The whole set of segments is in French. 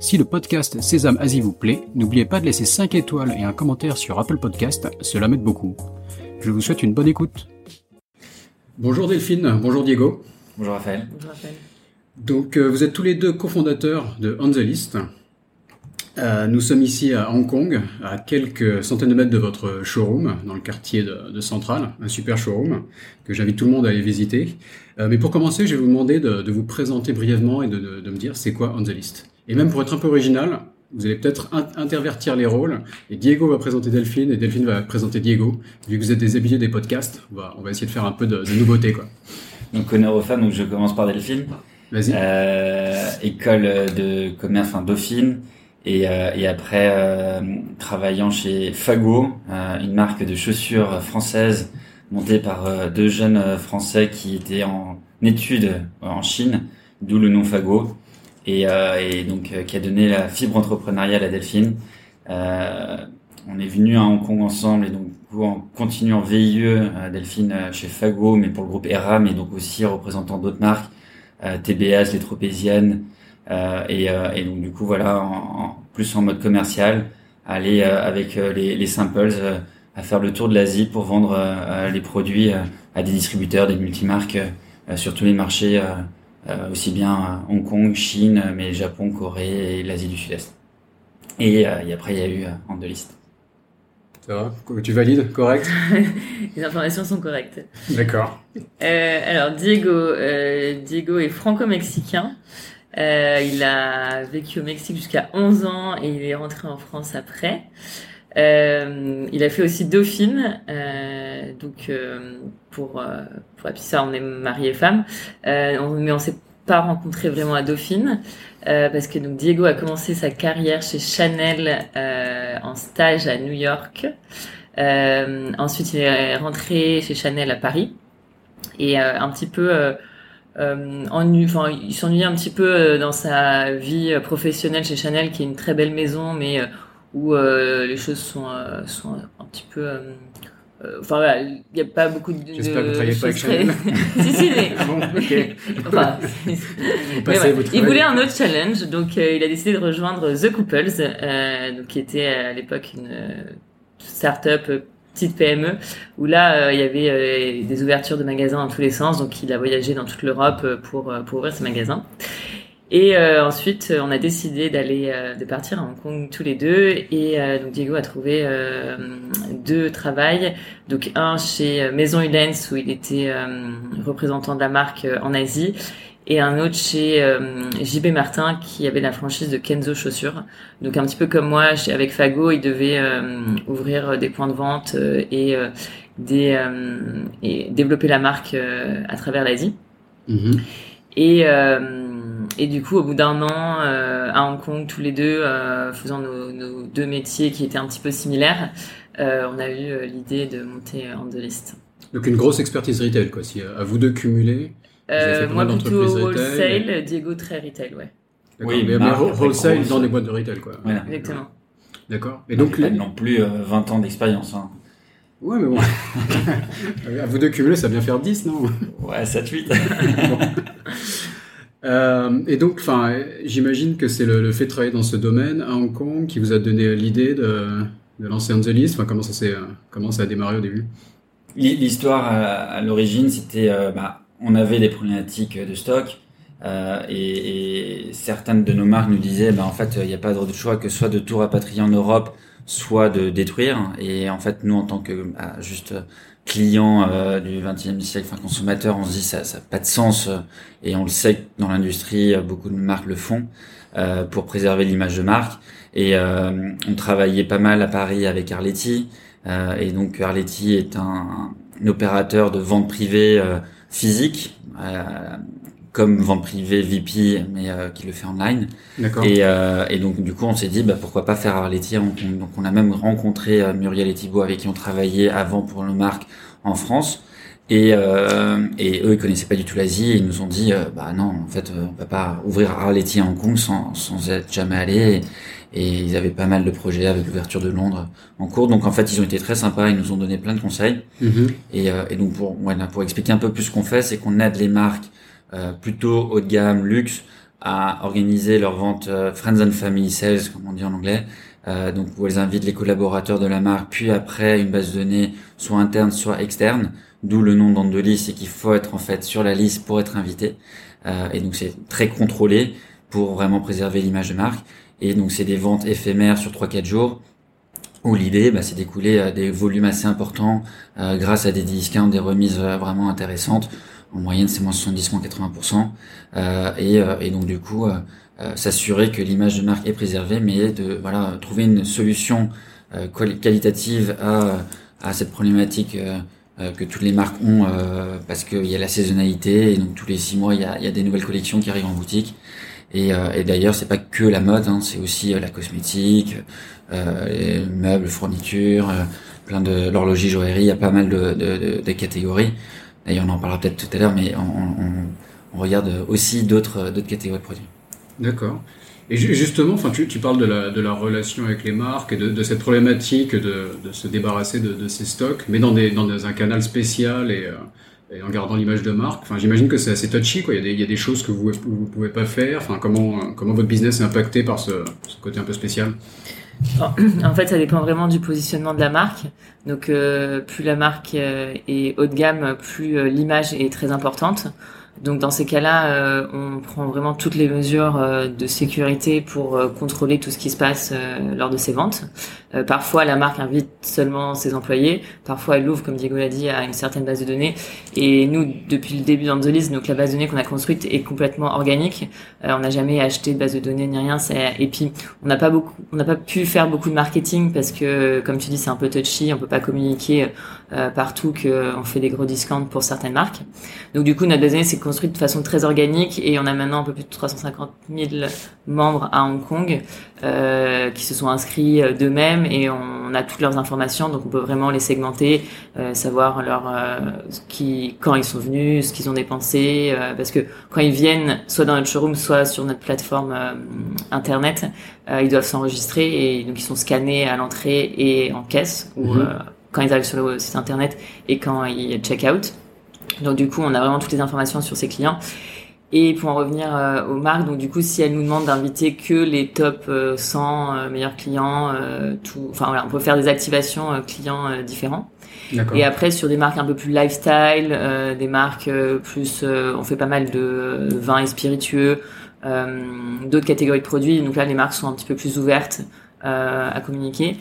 Si le podcast Sésame Asie vous plaît, n'oubliez pas de laisser 5 étoiles et un commentaire sur Apple Podcast, cela m'aide beaucoup. Je vous souhaite une bonne écoute. Bonjour Delphine, bonjour Diego. Bonjour Raphaël. Bonjour Raphaël. Donc euh, vous êtes tous les deux cofondateurs de On the List. Euh, nous sommes ici à Hong Kong, à quelques centaines de mètres de votre showroom, dans le quartier de, de Central, un super showroom que j'invite tout le monde à aller visiter. Euh, mais pour commencer, je vais vous demander de, de vous présenter brièvement et de, de- de me dire c'est quoi On the List. Et même pour être un peu original, vous allez peut-être in- intervertir les rôles. Et Diego va présenter Delphine et Delphine va présenter Diego. Vu que vous êtes des habitués des podcasts, on va, on va essayer de faire un peu de, de nouveauté. quoi. Donc honneur aux femmes, donc je commence par Delphine. Vas-y. Euh, école de commerce, enfin Dauphine. Et, euh, et après, euh, travaillant chez Fago, une marque de chaussures française montée par deux jeunes Français qui étaient en études en Chine, d'où le nom Fago. Et, euh, et donc euh, qui a donné la fibre entrepreneuriale à Delphine. Euh, on est venu à Hong Kong ensemble et donc du coup en continuant VIE, Delphine chez Fago, mais pour le groupe ERA, mais donc aussi représentant d'autres marques, TBS, les Tropéziennes, et, donc du coup voilà, plus en mode commercial, aller avec les, les samples à faire le tour de l'Asie pour vendre les produits à des distributeurs, des multimarques sur tous les marchés, euh, aussi bien Hong Kong, Chine, mais Japon, Corée et l'Asie du Sud-Est. Et, euh, et après il y a eu euh, en deux listes. Ça va? Tu valides? Correct? Les informations sont correctes. D'accord. Euh, alors Diego, euh, Diego est franco-mexicain. Euh, il a vécu au Mexique jusqu'à 11 ans et il est rentré en France après. Euh, il a fait aussi Dauphine, euh, donc euh, pour euh, pour histoire, on est mariés et on- mais on s'est pas rencontrés vraiment à Dauphine parce que donc Diego a commencé sa carrière chez Chanel en stage à New York. Ensuite, il est rentré chez Chanel à Paris et un petit peu euh, ennu- il s'ennuyait un petit peu dans sa vie professionnelle chez Chanel, qui est une très belle maison, mais où euh, les choses sont, euh, sont un petit peu. euh, Enfin voilà, il n'y a pas beaucoup de. J'espère que vous travaillez pas avec Chanel. si si, mais Ah bon, ok. Enfin, Vous mais passez ouais, votre il voulait un autre challenge, donc euh, il a décidé de rejoindre The Couples, euh, donc qui était à l'époque une start-up petite PME, où là euh, il y avait des ouvertures de magasins dans tous les sens, donc il a voyagé dans toute l'Europe pour pour ouvrir ses magasins. Et euh, ensuite, euh, on a décidé d'aller, euh, de partir à Hong Kong tous les deux. Et euh, donc Diego a trouvé euh, deux travails. Donc un chez euh, Maison Hulens où il était euh, représentant de la marque en Asie, et un autre chez euh, JB Martin qui avait la franchise de Kenzo chaussures. Donc un petit peu comme moi, chez, avec Fago, il devait euh, ouvrir des points de vente euh, et, euh, des, euh, et développer la marque euh, à travers l'Asie. Mhm. Et, euh, et du coup, au bout d'un an euh, à Hong Kong, tous les deux, euh, faisant nos, nos deux métiers qui étaient un petit peu similaires, euh, on a eu euh, l'idée de monter en deux listes. Donc une grosse expertise retail, quoi. Si à vous deux cumuler. Euh, moi plutôt wholesale, Diego très retail, ouais. Oui, mais, mais wholesale dans des boîtes de retail, quoi. Voilà. Exactement. D'accord. Et Donc les- non plus euh, 20 ans d'expérience. Hein. ouais, mais bon. à vous deux cumuler, ça va bien faire 10, non? Ouais, 7-8. Euh, Et donc, enfin, euh, j'imagine que c'est le, fait de travailler dans ce domaine à Hong Kong qui vous a donné l'idée de, de lancer On the List. Enfin, comment ça s'est, euh, comment ça a démarré au début? L'histoire à, à l'origine, c'était, euh, bah, on avait des problématiques de stock euh, et, certaines de nos marques nous disaient, bah, en fait, il n'y a pas d'autre choix que soit de tout rapatrier en Europe, soit de détruire. Et en fait, nous, en tant que bah, juste client euh, du XXe siècle, enfin consommateur, on se dit ça, ça n'a pas de sens. euh, et on le sait que dans l'industrie, euh, beaucoup de marques le font euh, pour préserver l'image de marque. Et euh, on travaillait pas mal à Paris avec Arletty. Euh, et donc Arletty est un, un opérateur de vente privée physique, comme vente privée VP, mais qui le fait online. Et, et donc du coup, on s'est dit bah, pourquoi pas faire Arletty. Donc on a même rencontré Muriel et Thibault avec qui on travaillait avant pour le marque en France. Et, euh, et eux, ils connaissaient pas du tout l'Asie. Ils nous ont dit, euh, bah non, en fait, euh, on peut pas ouvrir Arletty à Hong Kong sans, sans être jamais allé. Et, ils avaient pas mal de projets avec l'ouverture de Londres en cours. Donc en fait, ils ont été très sympas. Ils nous ont donné plein de conseils. Mm-hmm. Et, euh, et, donc pour, pour expliquer un peu plus ce qu'on fait, c'est qu'on aide les marques euh, plutôt haut de gamme, luxe, à organiser leur vente friends and family sales, comme on dit en anglais. donc où elles invitent les collaborateurs de la marque, puis après une base de données soit interne, soit externe d'où le nom d'Andelis, c'est qu'il faut être en fait sur la liste pour être invité. Euh, et donc c'est très contrôlé pour vraiment préserver l'image de marque. Et donc c'est des ventes éphémères sur 3-4 jours où l'idée bah, c'est d'écouler euh, des volumes assez importants euh, grâce à des discounts, des remises euh, vraiment intéressantes. En moyenne c'est moins 70, moins 80%. Euh, et, et, donc du coup s'assurer que l'image de marque est préservée, mais de voilà trouver une solution qualitative à, à cette problématique euh, que toutes les marques ont euh, parce qu'il y a la saisonnalité et donc tous les six mois il y a, y a, des nouvelles collections qui arrivent en boutique et, euh, et d'ailleurs c'est pas que la mode hein, c'est aussi la cosmétique les meubles fournitures plein de l'horlogerie joaillerie il y a pas mal de, de, de, catégories d'ailleurs on en parlera peut-être tout à l'heure mais on, regarde aussi d'autres catégories de produits d'accord et justement, tu, parles de la, relation avec les marques et de, cette problématique de, se débarrasser de, ces stocks, mais dans, des, dans un canal spécial et, euh, et en gardant l'image de marque. Enfin, j'imagine que c'est assez touchy, quoi. Il y, a des, choses que vous ne pouvez pas faire. Enfin, comment, votre business est impacté par ce côté un peu spécial? En fait, ça dépend vraiment du positionnement de la marque. Donc, euh, plus la marque euh, est haut de gamme, plus euh, l'image est très importante. Donc dans ces cas-là, euh, on prend vraiment toutes les mesures euh, de sécurité pour euh, contrôler tout ce qui se passe lors de ces ventes. parfois, la marque invite seulement ses employés. Parfois, elle ouvre, comme Diego l'a dit, à une certaine base de données. Et nous, depuis le début d'Anzolis, donc la base de données qu'on a construite est complètement organique. on n'a jamais acheté de base de données ni rien. Et puis, on n'a pas beaucoup, on n'a pas pu faire beaucoup de marketing parce que, comme tu dis, c'est un peu touchy. On peut pas communiquer partout qu'on fait des gros discounts pour certaines marques. Donc du coup, notre base de données, c'est construite de façon très organique et on a maintenant un peu plus de 350 000 membres à Hong Kong euh, qui se sont inscrits euh, d'eux-mêmes et on a toutes leurs informations donc on peut vraiment les segmenter, euh, savoir leur euh, qui, quand ils sont venus, ce qu'ils ont dépensé parce que quand ils viennent soit dans notre showroom soit sur notre plateforme internet, ils doivent s'enregistrer et donc ils sont scannés à l'entrée et en caisse ou mhm. quand ils arrivent sur le site internet et quand ils check out. Donc du coup, on a vraiment toutes les informations sur ses clients. Et pour en revenir euh, aux marques, donc du coup, si elles nous demandent d'inviter que les top 100 euh, meilleurs clients, euh, tout, enfin voilà, on peut faire des activations clients différents. Et après sur des marques un peu plus lifestyle, des marques plus, on fait pas mal de vins et spiritueux, d'autres catégories de produits. Donc là, les marques sont un petit peu plus ouvertes à communiquer.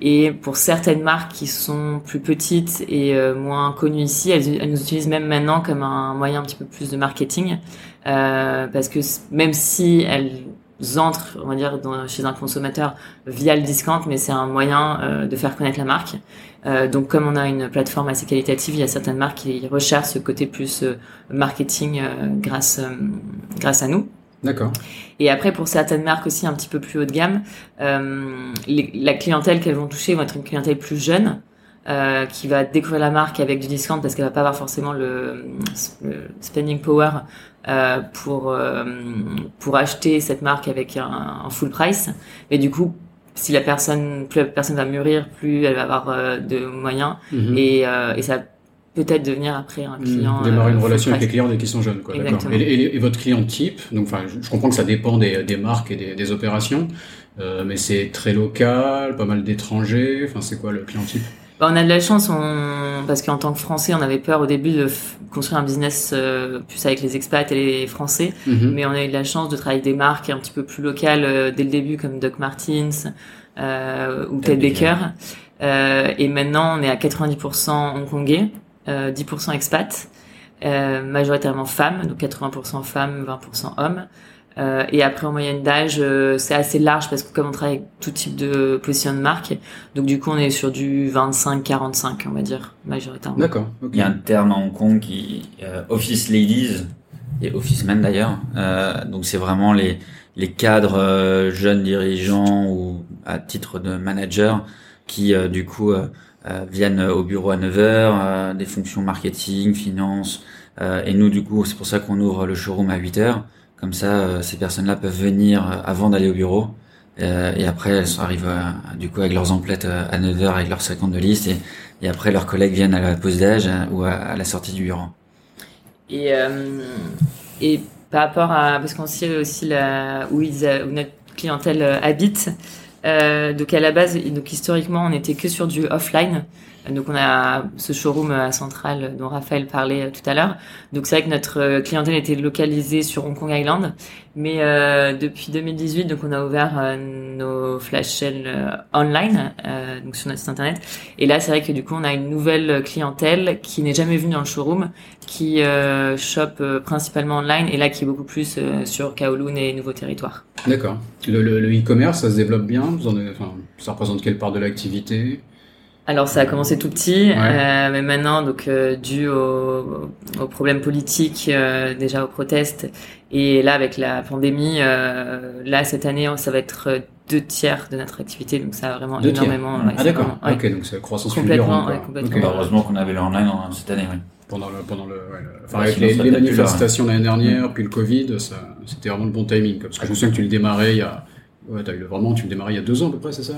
Et pour certaines marques qui sont plus petites et euh, moins connues ici, elles, nous utilisent même maintenant comme un moyen un petit peu plus de marketing, euh, parce que même si elles entrent, on va dire, chez un consommateur via le discount, mais c'est un moyen euh, de faire connaître la marque. Euh, donc, comme on a une plateforme assez qualitative, il y a certaines marques qui recherchent ce côté plus marketing grâce grâce à nous. D'accord. Et après, pour certaines marques aussi un petit peu plus haut de gamme, euh, la clientèle qu'elles vont toucher va être une clientèle plus jeune, euh, qui va découvrir la marque avec du discount parce qu'elle va pas avoir forcément le, spending power euh, pour euh, pour acheter cette marque avec un, un, full price. Mais du coup, si la personne, plus la personne va mûrir, plus elle va avoir euh, de moyens mm-hmm. et, et ça peut-être devenir après un client. Mmh, démarrer une euh, relation avec les clients dès qu'ils sont jeunes. Quoi, et, et, votre client type, donc enfin, je, comprends que ça dépend des, des marques et des, des opérations, euh, mais c'est très local, pas mal d'étrangers. Enfin, c'est quoi le client type? Bah, on a de la chance, on... parce qu'en tant que Français, on avait peur au début de construire un business euh, plus avec les expats et les Français, mmh. mais on a eu de la chance de travailler avec des marques un petit peu plus locales euh, dès le début, comme Doc Martens euh, ou Ted Baker. et maintenant, on est à 90% hongkongais. 10% euh, expats, euh, majoritairement femmes, donc 80% femmes, 20% hommes. Euh, et après en moyenne d'âge, c'est assez large parce que comme on travaille avec tout type de position de marque, donc du coup on est sur du 25-45 on va dire majoritairement. D'accord. Il y a un terme à Hong Kong qui office ladies et officemen d'ailleurs. donc c'est vraiment les les cadres jeunes dirigeants ou à titre de manager qui du coup viennent au bureau à 9h, des fonctions marketing, finance. et nous du coup c'est pour ça qu'on ouvre le showroom à 8h. Comme ça ces personnes-là peuvent venir avant d'aller au bureau. Euh, et après, elles arrivent euh, du coup avec leurs emplettes euh, à 9h avec leurs 50 de liste. Et, et après, leurs collègues viennent à la pause d'âge ou à, la sortie du bureau. Et, et par rapport à... Parce qu'on sait aussi la, où, ils, où notre clientèle habite. Donc à la base, donc historiquement, on n'était que sur du offline. Donc on a ce showroom à Centrale dont Raphaël parlait euh, tout à l'heure. Donc c'est vrai que notre euh, clientèle était localisée sur Hong Kong Island, mais euh, depuis 2018, donc on a ouvert nos flash sales online, donc sur notre site internet. Et là c'est vrai que du coup on a une nouvelle clientèle qui n'est jamais venue dans le showroom, qui shop principalement online et là qui est beaucoup plus sur Kowloon et nouveaux territoires. D'accord. Le e-commerce, ça se développe bien. Vous en enfin, ça représente quelle part de l'activité? Alors ça a commencé tout petit, euh, mais maintenant donc euh, dû aux, problèmes politiques, euh, déjà aux protestes, et là avec la pandémie, là cette année ça va être deux tiers de notre activité, donc ça a vraiment énormément. ah d'accord. ok, donc c'est croissance complètement. complètement. Bah, heureusement qu'on avait le online cette année, oui. Pendant le, pendant le, enfin, avec les, manifestations l'année dernière, puis le Covid, ça, c'était vraiment le bon timing. Parce que je me souviens que tu le démarrais il y a Ouais, t'as eu vraiment, tu me démarrais il y a deux ans à peu près, c'est ça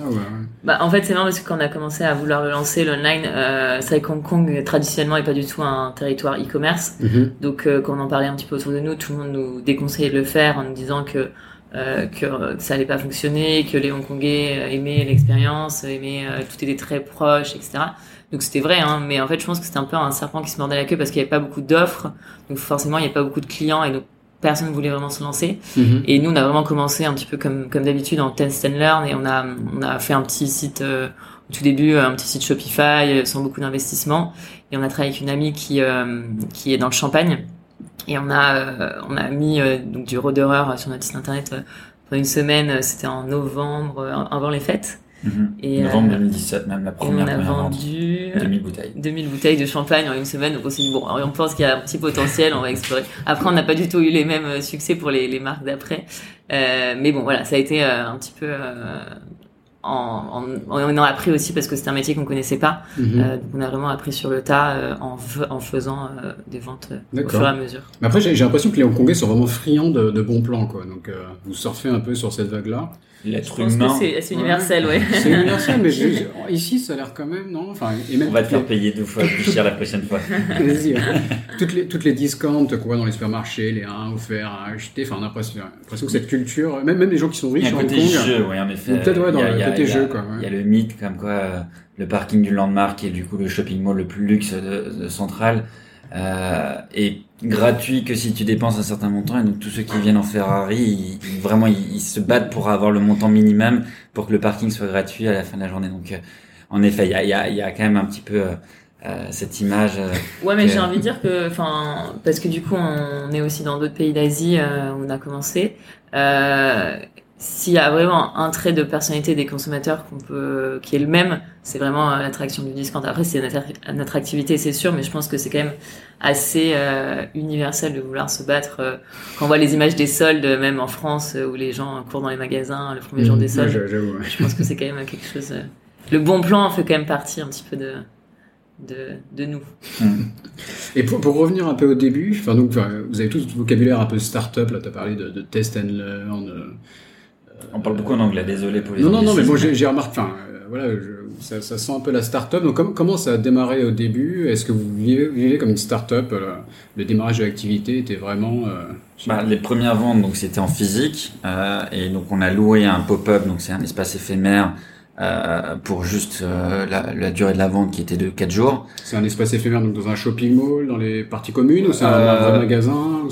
Bah en fait c'est marrant parce que quand on a commencé à vouloir le lancer l'online, euh, c'est vrai que Hong Kong traditionnellement est pas du tout un territoire e-commerce. Mhm. Donc euh, quand on en parlait un petit peu autour de nous, tout le monde nous déconseillait de le faire en nous disant que euh, que, ça allait pas fonctionner, que les Hongkongais aimaient l'expérience, aimaient euh, tout était très proche, etc. Donc c'était vrai, hein, mais en fait je pense que c'était un peu un serpent qui se mordait la queue parce qu'il y avait pas beaucoup d'offres, donc forcément il n'y avait pas beaucoup de clients et donc personne ne voulait vraiment se lancer. Mhm. Et nous, on a vraiment commencé un petit peu comme, comme d'habitude en test and learn et on a, on a fait un petit site euh, au tout début, un petit site Shopify euh, sans beaucoup d'investissement. Et on a travaillé avec une amie qui, euh, qui est dans le Champagne. Et on a, on a mis donc du Roderer sur notre site internet pendant une semaine. C'était en novembre, avant les fêtes. Mhm. Et, Novembre 2017, même la première, on a vendu 2000 bouteilles. 2000 bouteilles de champagne en une semaine. Donc on s'est dit, bon, on pense qu'il y a un petit potentiel, on va explorer. Après, on n'a pas du tout eu les mêmes euh, succès pour les, les marques d'après. Euh, mais bon, voilà, ça a été euh, un petit peu... Euh, en, en, on en a appris aussi parce que c'était un métier qu'on connaissait pas. Mhm. Euh, donc on a vraiment appris sur le tas euh, en, en faisant des ventes au fur et à mesure. Mais après, j'ai l'impression que les Hongkongais sont vraiment friands de, de bons plans, quoi. Donc vous surfez un peu sur cette vague-là. L'être humain. C'est universel, ouais. C'est universel, mais ici, ça a l'air quand même, non? Enfin, et même On va te faire payer deux fois plus cher la prochaine fois. Vas-y. toutes, les, toutes les discounts quoi, dans les supermarchés, les 1 offerts, à acheter, enfin, on a l'impression que cette culture, même, même les gens qui sont riches il y a un côté jeu, oui, en effet. Peut-être, ouais, dans le côté jeu, quoi. Il y a le mythe, comme quoi, euh, le parking du Landmark, qui est du coup le shopping mall le plus luxe de, de Centrale, euh, et gratuit que si tu dépenses un certain montant et donc tous ceux qui viennent en Ferrari ils, vraiment ils, se battent pour avoir le montant minimum pour que le parking soit gratuit à la fin de la journée. Donc euh, en effet il y a, y, a, y a, quand même un petit peu euh, euh cette image ouais mais j'ai envie de dire que enfin parce que du coup on est aussi dans d'autres pays d'Asie où on a commencé s'il y a vraiment un trait de personnalité des consommateurs qu'on peut, qui est le même, c'est vraiment euh, l'attraction du discount. Après, c'est notre, activité, c'est sûr, mais je pense que c'est quand même assez euh, universel de vouloir se battre. Euh, quand on voit les images des soldes, même en France, où les gens courent dans les magasins le premier jour mmh, des soldes, je pense que c'est quand même quelque chose. le bon plan fait quand même partie un petit peu de, de, de nous. Mmh. Et pour, pour, revenir un peu au début, enfin, donc, vous avez tout ce vocabulaire un peu start-up, là, tu as parlé de, de, test and learn, on parle beaucoup en anglais, désolé pour les Non, non, non, mais moi j'ai remarqué, enfin, euh, voilà, ça, ça, sent un peu la start-up. Donc, comment ça a démarré au début? Est-ce que vous vivez, comme une start-up euh, Le démarrage de l'activité était vraiment. Euh, bah, les premières ventes, donc c'était en physique, et donc on a loué un pop-up, donc c'est un espace éphémère. pour juste la, durée de la vente qui était de 4 jours. C'est un espace éphémère donc dans un shopping mall, dans les parties communes ou c'est un vrai magasin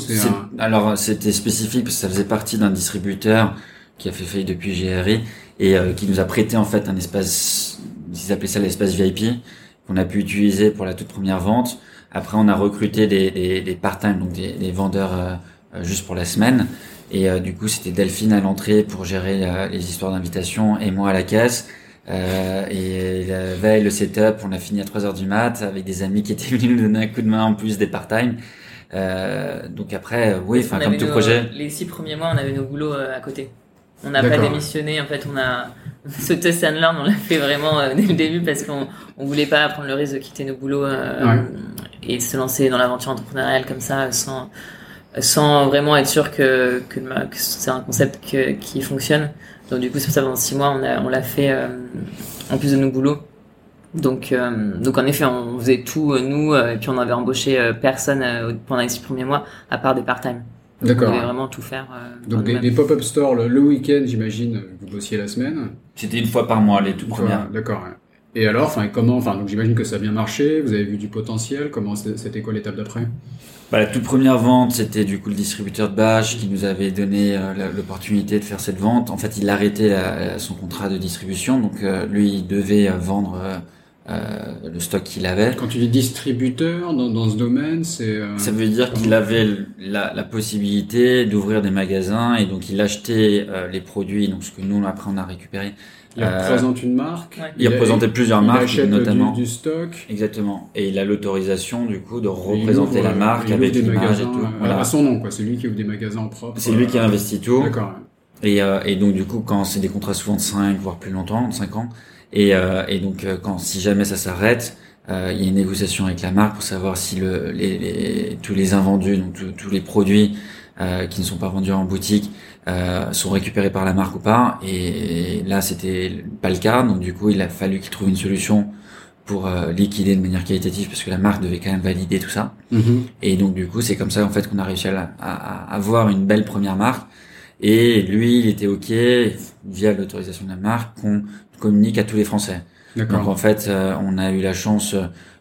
Alors c'était spécifique parce que ça faisait partie d'un distributeur qui a fait faillite depuis GRI et euh, qui nous a prêté en fait un espace, ils appelaient ça l'espace VIP, qu'on a pu utiliser pour la toute première vente. Après, on a recruté des, des, des part-time, donc des, des vendeurs euh, euh, juste pour la semaine. Et du coup, c'était Delphine à l'entrée pour gérer les histoires d'invitation et moi à la caisse. Euh, et la veille, le setup, on a fini à 3 heures du mat avec des amis qui étaient venus nous donner un coup de main en plus des part-time. donc après, oui, enfin comme tout nos, projet. Les six premiers mois, on avait nos boulots à côté. On n'a pas démissionné. En fait, on a ce test and learn, on l'a fait vraiment dès le début parce qu'on on voulait pas prendre le risque de quitter nos boulots et de se lancer dans l'aventure entrepreneuriale comme ça sans sans vraiment être sûr que, que, c'est un concept qui fonctionne. Donc du coup, c'est pour ça pendant six mois, on l'a on l'a fait en plus de nos boulots. Donc, euh, donc en effet, on faisait tout euh, nous, euh, et puis on avait embauché personne pendant les six premiers mois, à part des part-time. D'accord. On devait vraiment tout faire. donc des, pop-up stores le, week-end, j'imagine, vous bossiez la semaine. C'était une fois par mois les tout premières. D'accord. Et alors, enfin, comment, enfin, donc j'imagine que ça a bien marché. Vous avez vu du potentiel. Comment c'était quoi l'étape d'après? Bah, la toute première vente, c'était du coup le distributeur de bâche qui nous avait donné l'opportunité de faire cette vente. En fait, il arrêtait son contrat de distribution, donc lui, il devait vendre euh, le stock qu'il avait. Quand tu dis distributeur dans, dans ce domaine, c'est... Euh, Ça veut dire qu'il avait la, la possibilité d'ouvrir des magasins et donc il achetait euh, les produits, donc ce que nous après on a récupéré. Il représente une marque. Il, représentait plusieurs marques, notamment. Du, du, stock. Exactement. Et il a l'autorisation du coup de représenter la marque avec l'image et tout. Voilà. À son nom, quoi. C'est lui qui ouvre des magasins en propre. C'est lui qui a investi tout. D'accord. Et, et donc du coup, quand c'est des contrats souvent de 5 voire plus longtemps, 5 ans, et, euh, et donc, euh, quand si jamais ça s'arrête, euh, il y a une négociation avec la marque pour savoir si le, les, les, tous les invendus, donc tous les produits euh, qui ne sont pas vendus en boutique, euh, sont récupérés par la marque ou pas. Et, là, c'était pas le cas. Donc du coup, il a fallu qu'il trouve une solution pour euh, liquider de manière qualitative parce que la marque devait quand même valider tout ça. Mm-hmm. Et donc du coup, c'est comme ça en fait qu'on a réussi à, à, avoir une belle première marque. Et lui, il était ok via l'autorisation de la marque qu'on communique à tous les Français. Donc en fait, euh, on a eu la chance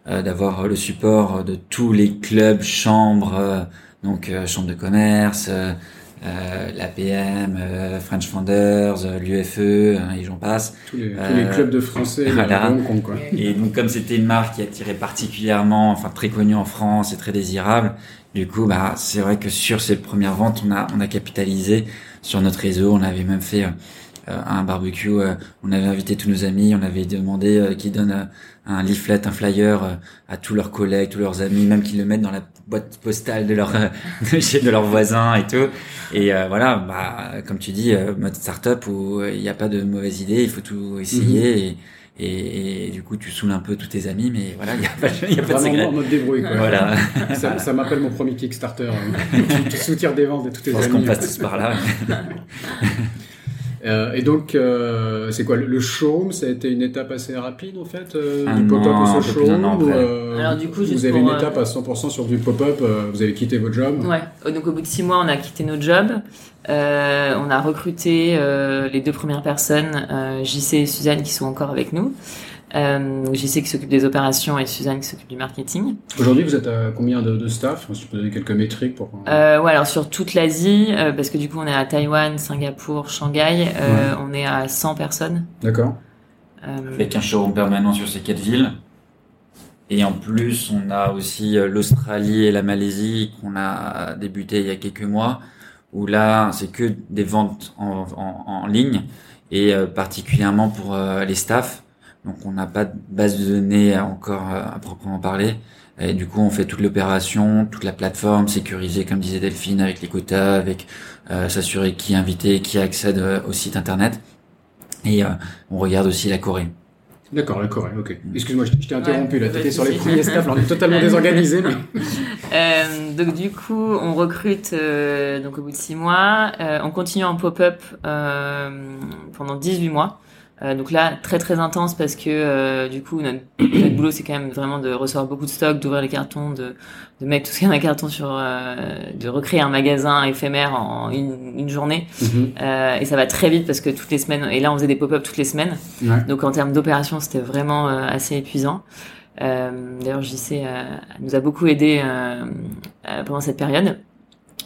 euh, d'avoir le support de tous les clubs, chambres, euh, donc chambre de commerce, l'APM, French Founders, l'UFE, hein, et j'en passe. Tous les, tous les, clubs de Français. Voilà. quoi. Et donc comme c'était une marque qui attirait particulièrement, enfin très connue en France et très désirable, du coup, bah c'est vrai que sur ces premières ventes, on a on a capitalisé sur notre réseau. On avait même fait euh, un barbecue. Euh, on avait invité tous nos amis, on avait demandé euh, qu'ils donnent un leaflet, un flyer à tous leurs collègues, tous leurs amis, même qu'ils le mettent dans la boîte postale de leur de leurs voisins et tout. Et voilà, bah comme tu dis, mode startup où il n'y a pas de mauvaise idée, il faut tout essayer. Mhm. et, et, du coup tu saoules un peu tous tes amis mais voilà il n'y a pas, y a pas de secret en mode débrouille quoi. voilà ça, ça m'appelle mon premier Kickstarter tu, soutiens des ventes de tous tes amis je pense qu'on passe tous par là Euh, et donc, euh, c'est quoi le showroom Ça a été une étape assez rapide en fait, euh, du pop-up au showroom. Alors du coup, vous avez une étape à 100% sur du pop-up. vous avez quitté votre job. Ouais. Donc au bout de six mois, on a quitté notre job. on a recruté les deux premières personnes, JC et Suzanne, qui sont encore avec nous. Euh, JC qui s'occupe des opérations et Suzanne qui s'occupe du marketing. Aujourd'hui, vous êtes à combien de, de staff? Si tu peux donner quelques métriques pour. Euh, ouais, alors sur toute l'Asie, euh, parce que du coup, on est à Taïwan, Singapour, Shanghai, euh, on est à 100 personnes. D'accord. Euh, Avec un showroom permanent sur ces quatre villes. Et en plus, on a aussi l'Australie et la Malaisie qu'on a débuté il y a quelques mois, où là, c'est que des ventes en, en, en ligne et particulièrement pour les staffs donc on n'a pas de base de données encore euh, à proprement parler. Et du coup, on fait toute l'opération, toute la plateforme sécurisée, comme disait Delphine, avec les quotas, avec euh, s'assurer qui est invité, qui accède euh, au site internet. Et on regarde aussi la Corée. D'accord, la Corée, ok. Excuse-moi, je t'ai interrompu, là, t'étais sur les premiers staffs, on est totalement désorganisé. Mais... euh, donc du coup, on recrute donc au bout de six mois, on continue en pop-up pendant 18 mois. Euh, donc là, très très intense parce que euh, du coup, notre, notre boulot, c'est quand même vraiment de recevoir beaucoup de stock, d'ouvrir les cartons, de, de mettre tout ce qu'il y a dans les cartons sur, euh, de recréer un magasin éphémère en une, une journée. Mhm. et ça va très vite parce que toutes les semaines, et là on faisait des pop-up toutes les semaines. Donc en termes d'opération, c'était vraiment assez épuisant. D'ailleurs, JC nous a beaucoup aidé pendant cette période.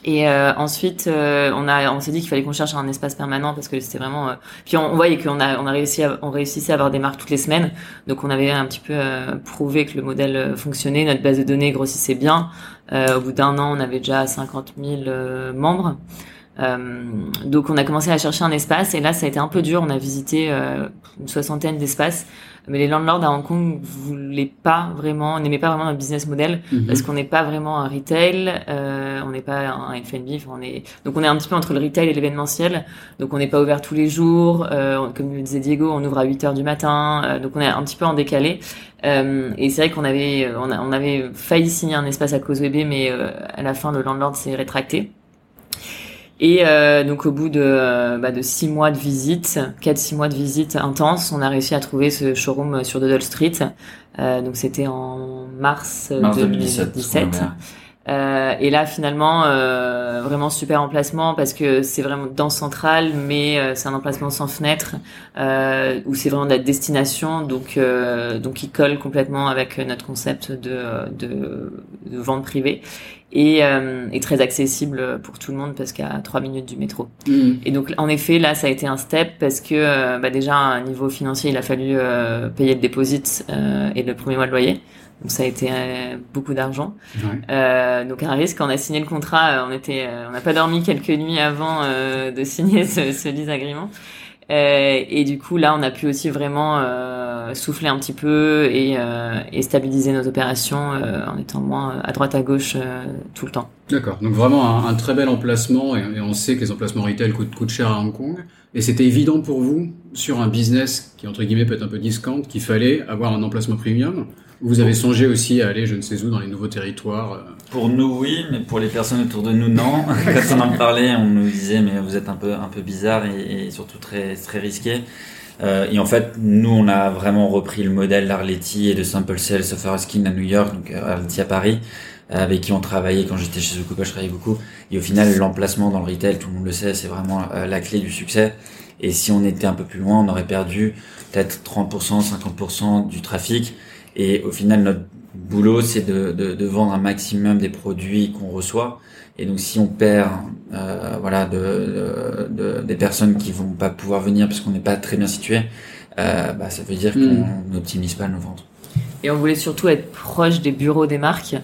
Et euh, ensuite, euh, on a, on s'est dit qu'il fallait qu'on cherche un espace permanent parce que c'était vraiment. Euh, puis on, voyait qu'on a, on a réussi, à, on réussissait à avoir des marques toutes les semaines. Donc on avait un petit peu prouvé que le modèle fonctionnait, notre base de données grossissait bien. au bout d'un an, on avait déjà 50 000 membres. donc on a commencé à chercher un espace et là ça a été un peu dur. On a visité une soixantaine d'espaces mais les landlords à Hong Kong voulaient pas vraiment, n'aimaient pas vraiment notre business model mhm. parce qu'on n'est pas vraiment un retail, euh, on n'est pas un F&B, on est donc on est un petit peu entre le retail et l'événementiel. Donc on n'est pas ouvert tous les jours, euh, comme le disait Diego, on ouvre à 8 heures du matin, euh, donc on est un petit peu en décalé. Euh, et c'est vrai qu'on avait on, on, avait failli signer un espace à Causeway Bay, mais euh, à la fin le landlord s'est rétracté. Et euh, donc au bout de, euh, bah, de six mois de visite, quatre six mois de visite intense, on a réussi à trouver ce showroom sur Doddle Street. Euh, donc c'était en mars, 2017. Euh, et là finalement euh, vraiment super emplacement parce que c'est vraiment dans central mais euh, c'est un emplacement sans fenêtre où c'est vraiment de la destination donc donc il colle complètement avec notre concept de, de, de vente privée et, euh, très accessible pour tout le monde parce qu'à trois minutes du métro. Mm. Et donc en effet là ça a été un step parce que euh, bah, déjà à un niveau financier il a fallu euh, payer le deposit euh, et le premier mois de loyer. Donc ça a été beaucoup d'argent. donc un risque. Quand on a signé le contrat, on était, on n'a pas dormi quelques nuits avant de signer ce, ce lease agreement. et du coup là on a pu aussi vraiment euh, souffler un petit peu et, euh, et stabiliser nos opérations euh, en étant moins à droite à gauche tout le temps. D'accord. Donc vraiment un, très bel emplacement et, on sait que les emplacements retail coûtent, coûtent cher à Hong Kong. Et c'était évident pour vous sur un business qui entre guillemets peut être un peu discount qu'il fallait avoir un emplacement premium. Vous avez songé aussi à aller je ne sais où dans les nouveaux territoires Pour nous oui, mais pour les personnes autour de nous non. Quand on en parlait, on nous disait mais vous êtes un peu un peu bizarre et, et surtout très très risqué. Euh, et en fait, nous, on a vraiment repris le modèle d'Arletty et de Simple Sales of Skin à New York, donc euh, Arletty à Paris, euh, avec qui on travaillait quand j'étais chez Zukupa, je travaillais beaucoup. Et au final, l'emplacement dans le retail, tout le monde le sait, c'est vraiment la clé du succès. Et si on était un peu plus loin, on aurait perdu peut-être 30%, 50% du trafic. Et au final, notre boulot, c'est de, de, de, vendre un maximum des produits qu'on reçoit. Et donc, si on perd, euh, voilà, de, de, des personnes qui vont pas pouvoir venir parce qu'on n'est pas très bien situé, euh, bah, ça veut dire hmm. qu'on n'optimise pas nos ventes. Et on voulait surtout être proche des bureaux des marques.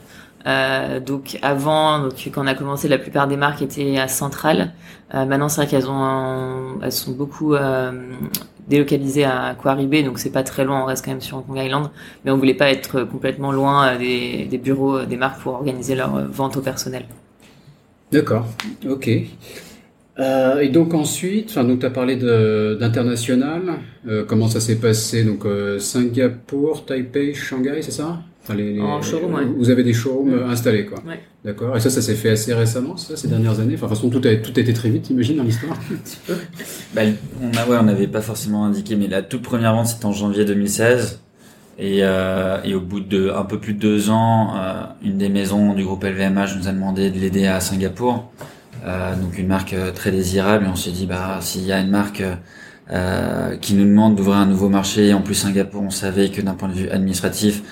Euh, donc avant, donc quand on a commencé, la plupart des marques étaient à Centrale. Euh, maintenant, c'est vrai qu'elles ont, elles sont beaucoup euh, délocalisées à Quarry donc c'est pas très loin. On reste quand même sur Hong Kong Island, mais on voulait pas être complètement loin euh, des, bureaux des marques pour organiser leur euh, vente au personnel. D'accord, ok. Euh, et donc ensuite, enfin donc tu as parlé d'international. Euh, comment ça s'est passé? Donc euh, Singapour, Taipei, Shanghai, c'est ça? Enfin, les, En showroom, ouais. Vous avez des showrooms installés, quoi. Ouais. D'accord. Et ça, ça s'est fait assez récemment, ça, ces dernières années? Enfin, de toute façon, tout a, tout a été très vite, imagine, dans l'histoire? bah, on a, ouais, on n'avait pas forcément indiqué, mais la toute première vente, c'était en janvier 2016. Et, euh, et, au bout de un peu plus de deux ans, euh, une des maisons du groupe LVMH nous a demandé de l'aider à Singapour. Euh, donc une marque euh, très désirable. Et on s'est dit, bah s'il y a une marque euh, qui nous demande d'ouvrir un nouveau marché, en plus Singapour, on savait que d'un point de vue administratif,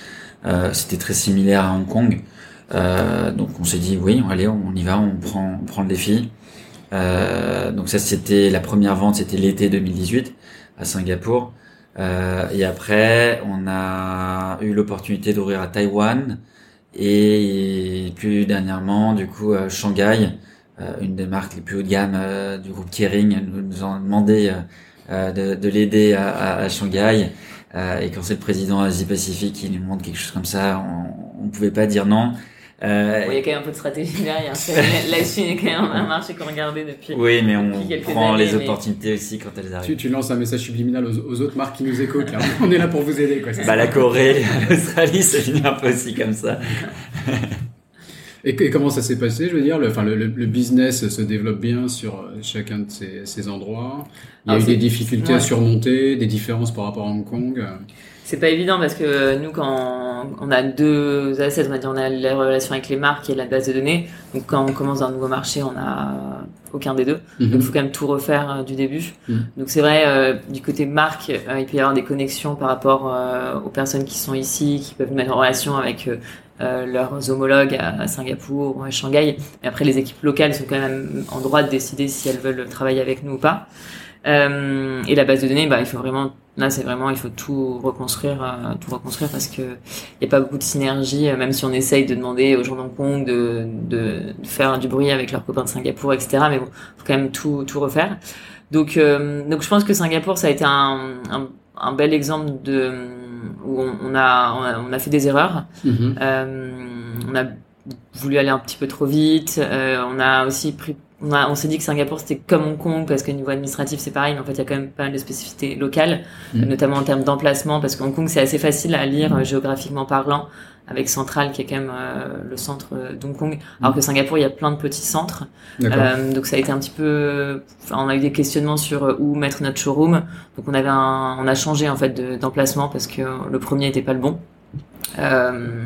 c'était très similaire à Hong Kong. donc on s'est dit, oui, allez, on y va, on prend, on prend le défi. donc ça, c'était la première vente, c'était l'été 2018 à Singapour. Euh, et après, on a eu l'opportunité d'ouvrir à Taïwan et plus dernièrement, du coup, à Shanghai, euh, une des marques les plus haut de gamme euh, du groupe Kering, nous, ont demandé de, de l'aider à, Shanghai. Et quand c'est le président Asie-Pacifique qui nous demande quelque chose comme ça, on ne pouvait pas dire non. Euh, il y a quand même un peu de stratégie derrière. la Chine est quand même un marché qu'on regardait depuis. Oui, mais on prend les opportunités aussi quand elles arrivent. Tu, tu, lances un message subliminal aux, autres marques qui nous écoutent. On est là pour vous aider. Quoi, bah, la Corée, l'Australie, c'est fini un peu aussi comme ça. Et, comment ça s'est passé Je veux dire, le, enfin, le, le, business se développe bien sur euh, chacun de ces, ces endroits. Il y a eu des difficultés à surmonter, des différences par rapport à Hong Kong c'est pas évident parce que nous, quand on a deux assets, on va dire, on a la relation avec les marques et la base de données. Donc, quand on commence un nouveau marché, on a aucun des deux. Mhm. Donc, il faut quand même tout refaire euh, du début. Mhm. Donc, c'est vrai, euh, du côté marque, euh, il peut y avoir des connexions par rapport aux personnes qui sont ici, qui peuvent mettre en relation avec leurs homologues à, Singapour ou à Shanghai. Et après, les équipes locales sont quand même en droit de décider si elles veulent travailler avec nous ou pas. et la base de données, bah, il faut vraiment Là, c'est vraiment, il faut tout reconstruire, euh, tout reconstruire parce que il y a pas beaucoup de synergie, euh, même si on essaye de demander aux gens d'Hong Kong de, de, faire du bruit avec leurs copains de Singapour, etc. Mais bon, faut quand même tout, tout refaire. Donc, euh, donc je pense que Singapour, ça a été un, un bel exemple de où on, on, a, on a fait des erreurs. Mhm. Euh, on a voulu aller un petit peu trop vite. Euh, on a aussi pris, on, a- on s'est dit que Singapour c'était comme Hong Kong parce que niveau administratif c'est pareil, mais en fait il y a quand même pas mal de spécificités locales, Mhm. notamment en termes d'emplacement, parce que Hong Kong c'est assez facile à lire euh, géographiquement parlant, avec Central qui est quand même euh, le centre euh, d'Hong Kong, alors que Singapour il y a plein de petits centres. Euh, donc ça a été un petit peu, enfin, on a eu des questionnements sur euh, où mettre notre showroom. Donc on avait un, on a changé en fait de- d'emplacement parce que le premier était pas le bon. Euh,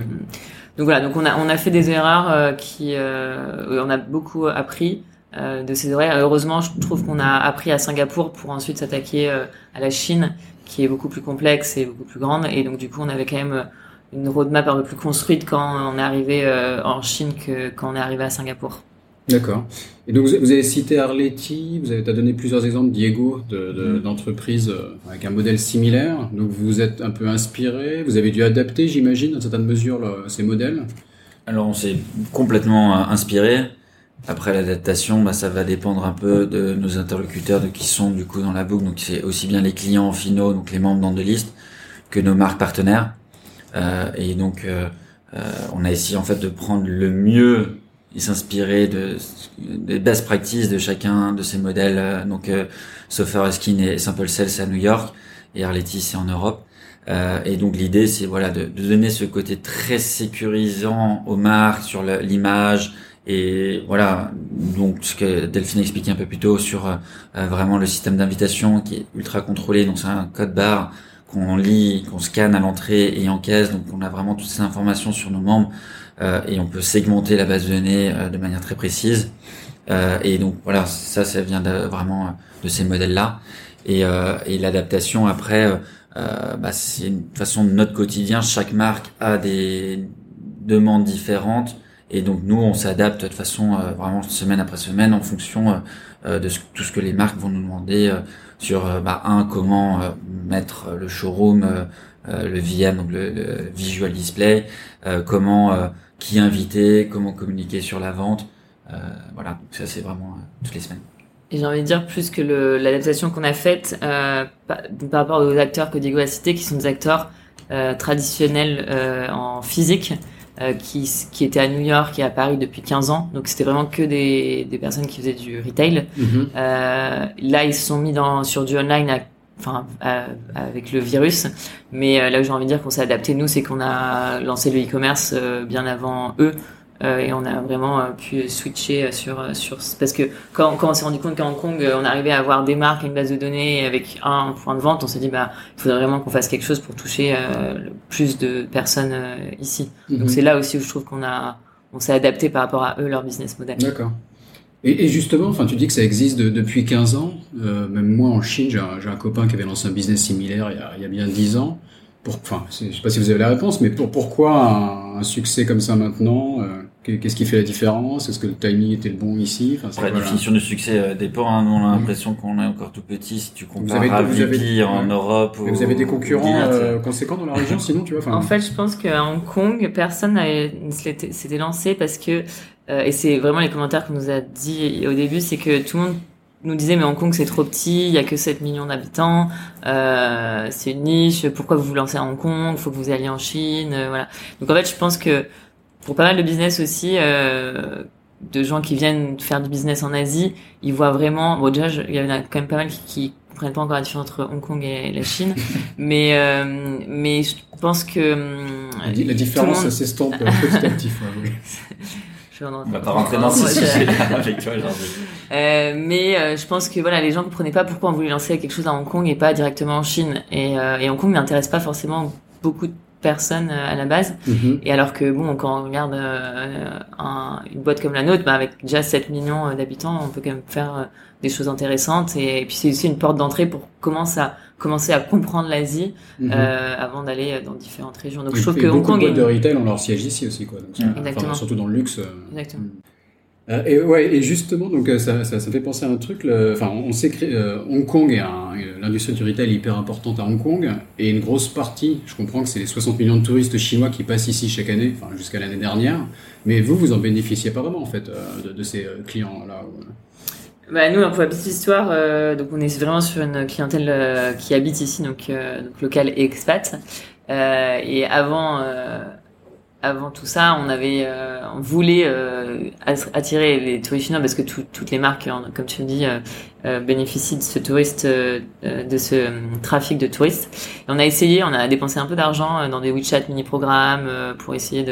donc voilà, donc on a on a fait des erreurs euh, qui, euh, on a beaucoup appris euh, de ces erreurs. Heureusement, je trouve qu'on a appris à Singapour pour ensuite s'attaquer à la Chine, qui est beaucoup plus complexe et beaucoup plus grande. Et donc du coup, on avait quand même une roadmap un peu plus construite quand on est arrivé euh, en Chine que quand on est arrivé à Singapour. D'accord. Et donc, vous avez cité Arletty, vous avez donné plusieurs exemples, Diego, de- de- Mhm. d'entreprises euh, avec un modèle similaire. Donc, vous vous êtes un peu inspiré, vous avez dû adapter, j'imagine, dans certaines mesures, là, ces modèles. Alors on s'est complètement euh, inspiré. Après l'adaptation, bah, ça va dépendre un peu de nos interlocuteurs, de qui sont du coup dans la boucle. Donc c'est aussi bien les clients finaux, donc les membres d'Andelist, que nos marques partenaires. Euh, et donc euh, euh, on a essayé en fait de prendre le mieux et s'inspirer de des best practices de chacun de ces modèles. Donc euh, Sofer Skin et Simple Cells à New York et Arletty c'est en Europe. Euh, et donc l'idée, c'est voilà de, de donner ce côté très sécurisant aux marques sur l'image et voilà donc ce que Delphine expliquait un peu plus tôt sur euh, vraiment le système d'invitation qui est ultra contrôlé. Donc c'est un code barre qu'on lit, qu'on scanne à l'entrée et en caisse. Donc on a vraiment toutes ces informations sur nos membres euh, et on peut segmenter la base de données euh, de manière très précise. Euh, et donc voilà, ça, ça vient vraiment euh, de ces modèles-là. Et, euh, et l'adaptation après. euh, bah, c'est une façon de notre quotidien. Chaque marque a des demandes différentes et donc nous on s'adapte de façon vraiment semaine après semaine en fonction de ce- tout ce que les marques vont nous demander sur euh, bah, un comment euh, mettre le showroom, euh, le VM donc le, le visual display, comment qui inviter, comment communiquer sur la vente. Voilà, donc ça c'est vraiment toutes les semaines. Et j'ai envie de dire plus que l'adaptation qu'on a faite euh, par, par rapport aux acteurs que Diego a cités, qui sont des acteurs euh, traditionnels euh, en physique, euh, qui, qui étaient à New York et à Paris depuis 15 ans. Donc c'était vraiment que des, des personnes qui faisaient du retail. Mhm. Euh, là, ils se sont mis dans, sur du online, à- enfin à- avec le virus. Mais euh, là où j'ai envie de dire qu'on s'est adapté, nous, c'est qu'on a lancé le e-commerce euh, bien avant eux. Euh, et on a vraiment euh, pu switcher sur sur parce que quand, quand on s'est rendu compte qu'à Hong Kong euh, on arrivait à avoir des marques, une base de données avec un point de vente, on s'est dit bah il faudrait vraiment qu'on fasse quelque chose pour toucher euh, le plus de personnes euh, ici. Mhm. Donc c'est là aussi où je trouve qu'on a on s'est adapté par rapport à eux leur business model. D'accord. Et, et justement, enfin, tu dis que ça existe de- depuis 15 ans. Euh, même moi, en Chine, j'ai un, j'ai un copain qui avait lancé un business similaire il y a, il y a bien 10 ans. Pour, enfin, je sais pas si vous avez la réponse, mais pour, pourquoi un, un succès comme ça maintenant euh, qu'est- Qu'est-ce qui fait la différence? Est-ce que le timing était le bon ici? Enfin, c'est- Après, la voilà. définition du succès euh, dépend. Hein. Nous, on a l'impression qu'on est encore tout petit. Si tu compares avez- à vous VP avez- en ouais. Europe ou vous avez des concurrents euh, conséquents dans la région, sinon, tu vois En fait, je pense qu'à Hong Kong, personne ne s'était s'était lancé parce que, euh, et c'est vraiment les commentaires qu'on nous a dit au début, c'est que tout le monde nous disait mais Hong Kong c'est trop petit, il y a que 7 millions d'habitants, euh, c'est une niche, pourquoi vous vous lancez à Hong Kong, faut que vous alliez en Chine, euh, voilà. Donc en fait, je pense que pour pas mal de business aussi, euh, de gens qui viennent faire du business en Asie, ils voient vraiment, bon déjà, je- il y en a quand même pas mal qui, qui comprennent pas encore la différence entre Hong Kong et la Chine, mais euh, mais je pense que la, le différence s'estompe euh, petit à petit. ouais, oui. je vais en- On va pas rentrer dans ce sujet-là avec toi aujourd'hui. Euh, mais euh, je pense que voilà, les gens comprenaient pas pourquoi on voulait lancer quelque chose à Hong Kong et pas directement en Chine. Et, euh, et Hong Kong n'intéresse pas forcément beaucoup de personnes euh, à la base. Mhm. Et alors que bon, quand on regarde euh, un- une boîte comme la nôtre, bah, avec déjà 7 millions d'habitants, on peut quand même faire euh, des choses intéressantes. Et, et puis c'est aussi une porte d'entrée pour commencer à commencer à comprendre l'Asie Mhm. euh, avant d'aller dans différentes régions. Donc Et je trouve que Hong beaucoup Kong de est boîtes de retail ont leur siège ici aussi, quoi. Donc, Mm. enfin, Exactement. surtout dans le luxe. euh, Exactement. Euh, et ouais, et justement, donc ça, ça, ça fait penser à un truc. le- Enfin, on sait que euh, Hong Kong est l'industrie du retail est hyper importante à Hong Kong et une grosse partie. Je comprends que c'est les 60 millions de touristes chinois qui passent ici chaque année, enfin jusqu'à l'année dernière. Mais vous, vous en bénéficiez pas vraiment en fait de, de ces clients là. Bah, nous, pour la petite histoire, euh, donc on est vraiment sur une clientèle euh, qui habite ici, donc, euh, donc locale et expat. Euh, et avant, euh, avant tout ça, on avait, on voulait att- attirer les touristes chinois parce que tout- toutes les marques, hein, comme tu le dis, bénéficient de ce touriste, de ce trafic de touristes. Et on a essayé, on a dépensé un peu d'argent dans des WeChat mini-programmes euh, pour essayer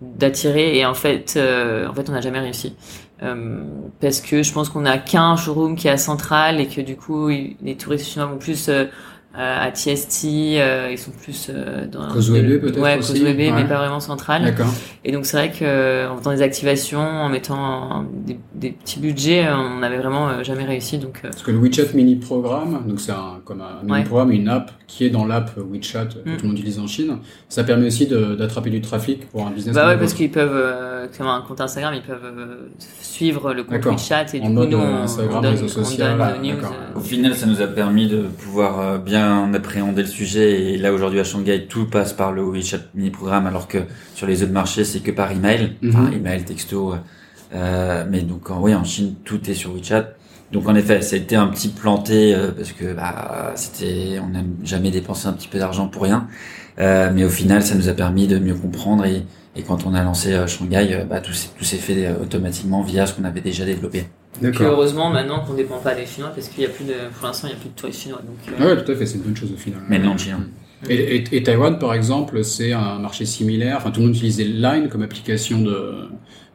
d'attirer. Et en fait, en fait, on n'a jamais réussi. Euh, parce que je pense qu'on a qu'un showroom qui est à Centrale et que du coup les touristes chinois vont plus euh, à TST, euh, ils sont plus euh, dans Causeway Bay, peut-être ouais, aussi. Ouais. mais pas vraiment. D'accord. Et donc c'est vrai que euh, en faisant des activations, en mettant des, des petits budgets, euh, on n'avait vraiment euh, jamais réussi. Donc euh, Parce que le WeChat mini programme, donc c'est un, comme un mini Ouais. programme, une app qui est dans l'app WeChat que Mm. tout le monde utilise en Chine. Ça permet aussi d'attraper du trafic pour un business. bah ouais, parce qu'ils peuvent, euh, comme un compte Instagram, ils peuvent euh, suivre le compte. WeChat et En du coup mode, nous euh, on, Instagram, on donne, réseau on social, donne ah, nos news. d'accord. euh, Au final, ça nous a permis de pouvoir euh, bien appréhender le sujet. Et là, aujourd'hui, à Shanghai, tout passe par le WeChat mini programme, alors que sur les autres marchés, c'est que par email, Mhm. enfin, email, texto. Euh, mais donc, en, oui, en Chine, tout est sur WeChat. Donc, en effet, ça a été un petit planté euh, parce que bah, c'était, on n'a jamais dépensé un petit peu d'argent pour rien. Euh, mais au final, ça nous a permis de mieux comprendre et, et quand on a lancé Shanghai, bah, tout s'est fait automatiquement via ce qu'on avait déjà développé. D'accord. heureusement maintenant qu'on dépend pas des Chinois parce qu'il y a plus de, pour l'instant il y a plus de touristes chinois. Donc euh, Ouais, tout à fait, c'est une bonne chose au final. Mainland China. Et, et, et Taïwan, par exemple, c'est un marché similaire. Enfin, tout le monde utilisait Line comme application de,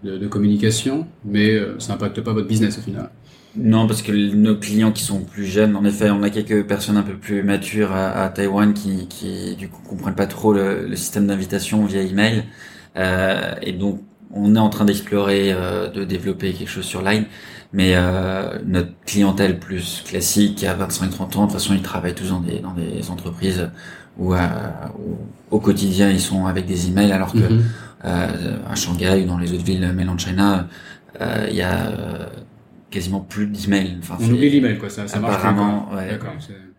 de, de communication, mais euh, ça n'impacte pas votre business au final. Non, parce que nos clients qui sont plus jeunes, en effet, on a quelques personnes un peu plus matures à, à Taïwan qui, qui, du coup, comprennent pas trop le, le système d'invitation via email. Euh, et donc, on est en train d'explorer, euh, de développer quelque chose sur Line. Mais euh, notre clientèle plus classique, a 25-30 ans, de toute façon, ils travaillent tous dans des, dans des entreprises où, euh, où au quotidien, ils sont avec des emails, alors que euh, à Shanghai ou dans les autres villes mainland China, euh, il y a euh, quasiment plus d'emails. Enfin, On oublie l'email, quoi. Ça, ça marche Apparemment, ouais. D'accord.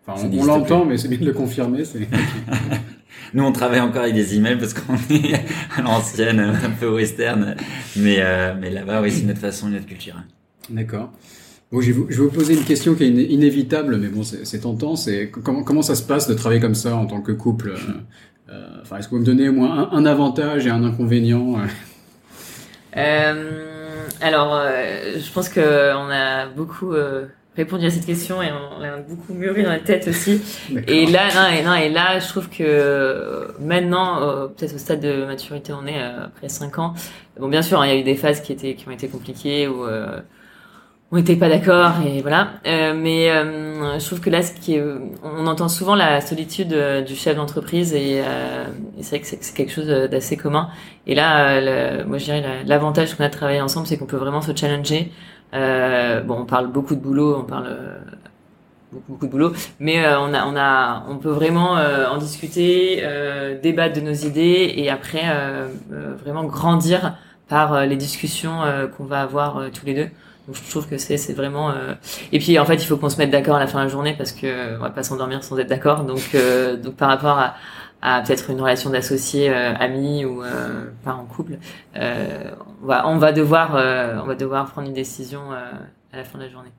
Enfin, on, l'entend, mais c'est bien de le confirmer. C'est... Nous, on travaille encore avec des emails parce qu'on est à l'ancienne, un peu western. Mais, euh, mais là-bas, oui, c'est notre façon, notre culture. D'accord. Bon, je vais, vous, poser une question qui est iné- inévitable, mais bon, c'est, tentant. C'est comment, comment ça se passe de travailler comme ça en tant que couple euh, euh, Enfin, est-ce que vous me donnez au moins un, un avantage et un inconvénient euh? Alors, euh, je pense que on a beaucoup répondu à cette question et on l'a beaucoup mûri dans la tête aussi. Et là, non, et, non, et là, je trouve que maintenant, peut-être au stade de maturité, on est après 5 ans. Bon, bien sûr, hein, il y a eu des phases qui étaient qui ont été compliquées où on n'était pas d'accord et voilà. Euh, mais euh, je trouve que là, ce qui est, on entend souvent la solitude euh, du chef d'entreprise et, euh, et c'est vrai que c'est quelque chose d'assez commun. Et là, euh, le- moi, je dirais la- l'avantage qu'on a de travailler ensemble, c'est qu'on peut vraiment se challenger. Euh, bon, on parle beaucoup de boulot, on parle euh, beaucoup, de boulot, mais euh, on a, on a, on peut vraiment euh, en discuter, euh, débattre de nos idées et après euh, euh, vraiment grandir par euh, les discussions euh, qu'on va avoir euh, tous les deux. Je trouve que c'est vraiment euh, et puis en fait il faut qu'on se mette d'accord à la fin de la journée parce que on va pas s'endormir sans être d'accord. Donc euh, donc par rapport à peut-être une relation d'associé euh, ami ou euh, pas en couple, euh, on va on va devoir euh, on va devoir prendre une décision euh, à la fin de la journée.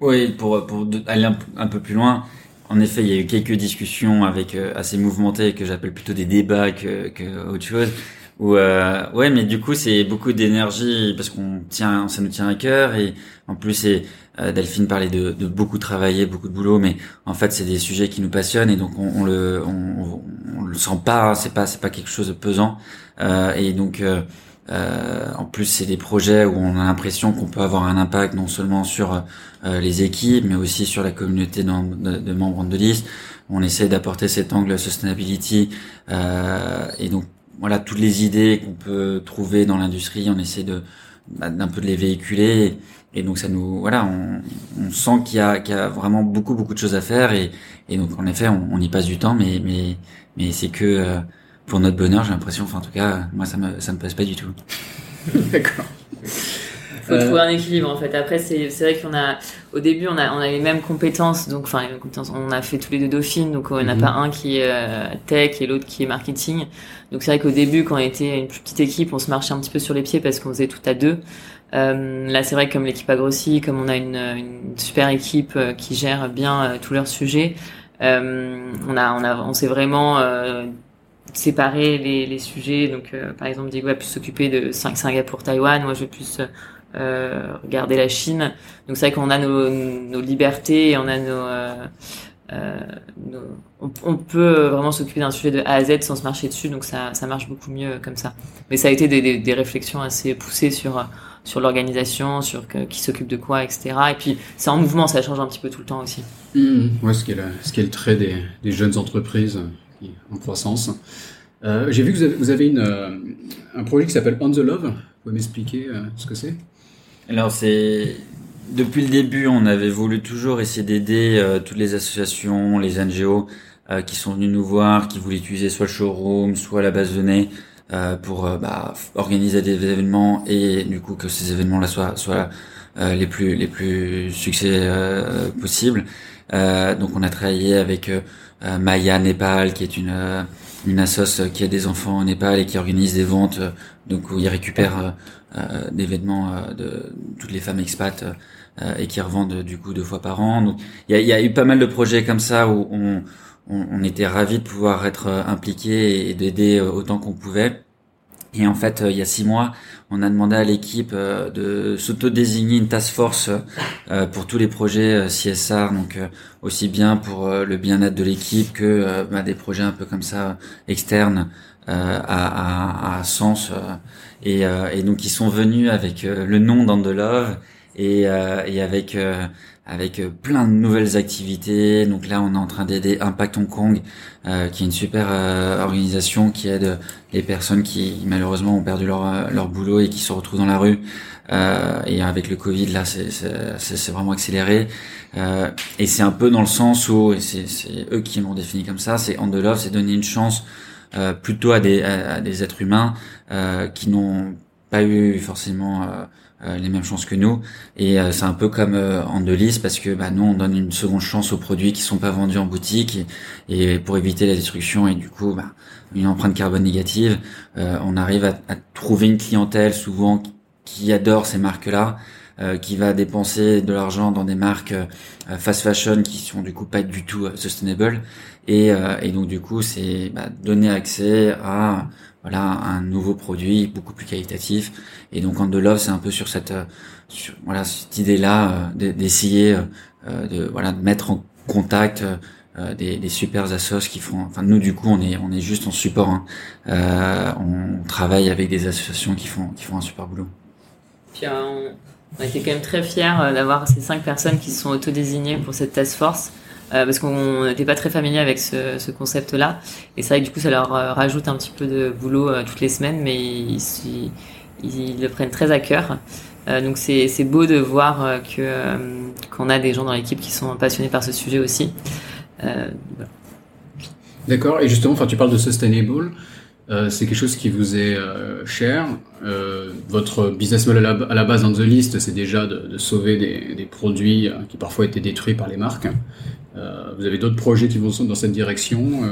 Oui, pour, aller un, peu plus loin, en effet, il y a eu quelques discussions avec euh, assez mouvementées que j'appelle plutôt des débats que, que autre chose. Où, euh, ouais, mais du coup, c'est beaucoup d'énergie parce qu'on tient, ça nous tient à cœur et en plus, c'est euh, Delphine parlait de, de beaucoup travailler, beaucoup de boulot, mais en fait, c'est des sujets qui nous passionnent et donc on, on le, on, on le sent pas, hein, c'est pas, c'est pas quelque chose de pesant euh, et donc. euh, euh, en plus, c'est des projets où on a l'impression qu'on peut avoir un impact non seulement sur euh, les équipes, mais aussi sur la communauté de, de membres de liste. On essaie d'apporter cet angle sustainability euh, et donc voilà toutes les idées qu'on peut trouver dans l'industrie, on essaie de bah, d'un peu de les véhiculer. Et donc ça nous voilà on, on sent qu'il y a qu'il y a vraiment beaucoup beaucoup de choses à faire. Et, et donc en effet on, on y passe du temps mais mais mais c'est que euh, pour notre bonheur j'ai l'impression. Enfin en tout cas moi ça me ça me passe pas du tout. D'accord. Faut trouver un équilibre en fait. Après, c'est c'est vrai qu'on a au début on a on a les mêmes compétences, donc enfin les mêmes compétences. On a fait tous les deux Dauphine, donc on n'a Mhm. pas un qui est euh, tech et l'autre qui est marketing. Donc c'est vrai qu'au début, quand on était une plus petite équipe, on se marchait un petit peu sur les pieds parce qu'on faisait tout à deux. Euh, là, c'est vrai que comme l'équipe a grossi, comme on a une, une super équipe euh, qui gère bien euh, tous leurs sujets, euh, on a, on a, on s'est vraiment euh, séparé les, les sujets. Donc, euh, par exemple, Diego a pu s'occuper de Sing- Singapour, Taïwan. Moi, je vais plus euh, regarder la Chine. Donc, c'est vrai qu'on a nos, libertés et on a nos, euh, euh, on, peut vraiment s'occuper d'un sujet de A à Z sans se marcher dessus. Donc, ça, ça marche beaucoup mieux comme ça. Mais ça a été des, réflexions assez poussées sur sur l'organisation, sur qui s'occupe de quoi, etc. Et puis c'est en mouvement, ça change un petit peu tout le temps aussi. Mhm. Ouais, ce qui est, le, trait des, jeunes entreprises en croissance. J'ai vu que vous avez, un projet qui s'appelle On the Love. Vous pouvez m'expliquer ce que c'est? Alors c'est depuis le début, on avait voulu toujours essayer d'aider euh, toutes les associations, les NGO euh, qui sont venus nous voir, qui voulaient utiliser soit le showroom, soit la base de données euh, pour euh, bah, organiser des événements et du coup que ces événements-là soient, soient euh, les plus les plus succès euh, possibles. Donc on a travaillé avec Maya Népal, qui est une une assoce qui a des enfants au Népal et qui organise des ventes, donc où ils récupèrent euh, euh, des vêtements euh, de toutes les femmes expats et qui revendent du coup deux fois par an. Donc il y a, eu pas mal de projets comme ça où on, on, était ravis de pouvoir être impliqués et d'aider autant qu'on pouvait. Et en fait, euh, il y a six mois, on a demandé à l'équipe euh, de s'auto-désigner une task force euh, pour tous les projets CSR, donc aussi bien pour le bien-être de l'équipe que bah, des projets un peu comme ça externes à, à, à sens. et, et donc ils sont venus avec le nom d'Andelove et, et avec avec euh, plein de nouvelles activités. Donc là, on est en train d'aider Impact Hong Kong, euh, qui est une super euh, organisation qui aide les personnes qui malheureusement ont perdu leur euh, leur boulot et qui se retrouvent dans la rue. Euh, et avec le Covid, là, c'est vraiment accéléré. Euh, et c'est un peu dans le sens où, et c'est eux qui l'ont défini comme ça, c'est Andelove, c'est donner une chance euh, plutôt à des, à, à des êtres humains euh, qui n'ont pas eu forcément euh, euh, les mêmes chances que nous. Et euh, c'est un peu comme euh, Andelis parce que bah, nous on donne une seconde chance aux produits qui sont pas vendus en boutique et, pour éviter la destruction et du coup bah, une empreinte carbone négative, euh, on arrive à, à trouver une clientèle souvent qui adore ces marques-là. euh, qui va dépenser de l'argent dans des marques euh, fast fashion qui sont du coup pas du tout euh, sustainable et, euh, et donc du coup c'est bah, donner accès à voilà un nouveau produit beaucoup plus qualitatif et donc en de love c'est un peu sur cette euh, voilà cette idée là d'essayer euh, de voilà de mettre en contact euh, des, des super assos qui font enfin nous du coup on est on est juste en support hein. euh, on travaille avec des associations qui font qui font un super boulot Puis euh, on, on été quand même très fiers euh, d'avoir ces cinq personnes qui se sont autodésignées pour cette task force. Euh, parce qu'on n'était pas très familier avec ce, ce concept-là. Et c'est vrai que du coup, ça leur euh, rajoute un petit peu de boulot euh, toutes les semaines, mais ils, le prennent très à cœur. Donc c'est beau de voir qu'on a des gens dans l'équipe qui sont passionnés par ce sujet aussi. D'accord. Et justement, enfin, tu parles de sustainable. Euh, c'est quelque chose qui vous est euh, cher. Euh, votre business model à la, base dans The List, c'est déjà de, de sauver des, des produits euh, qui parfois étaient détruits par les marques. Euh, vous avez d'autres projets qui vont dans cette direction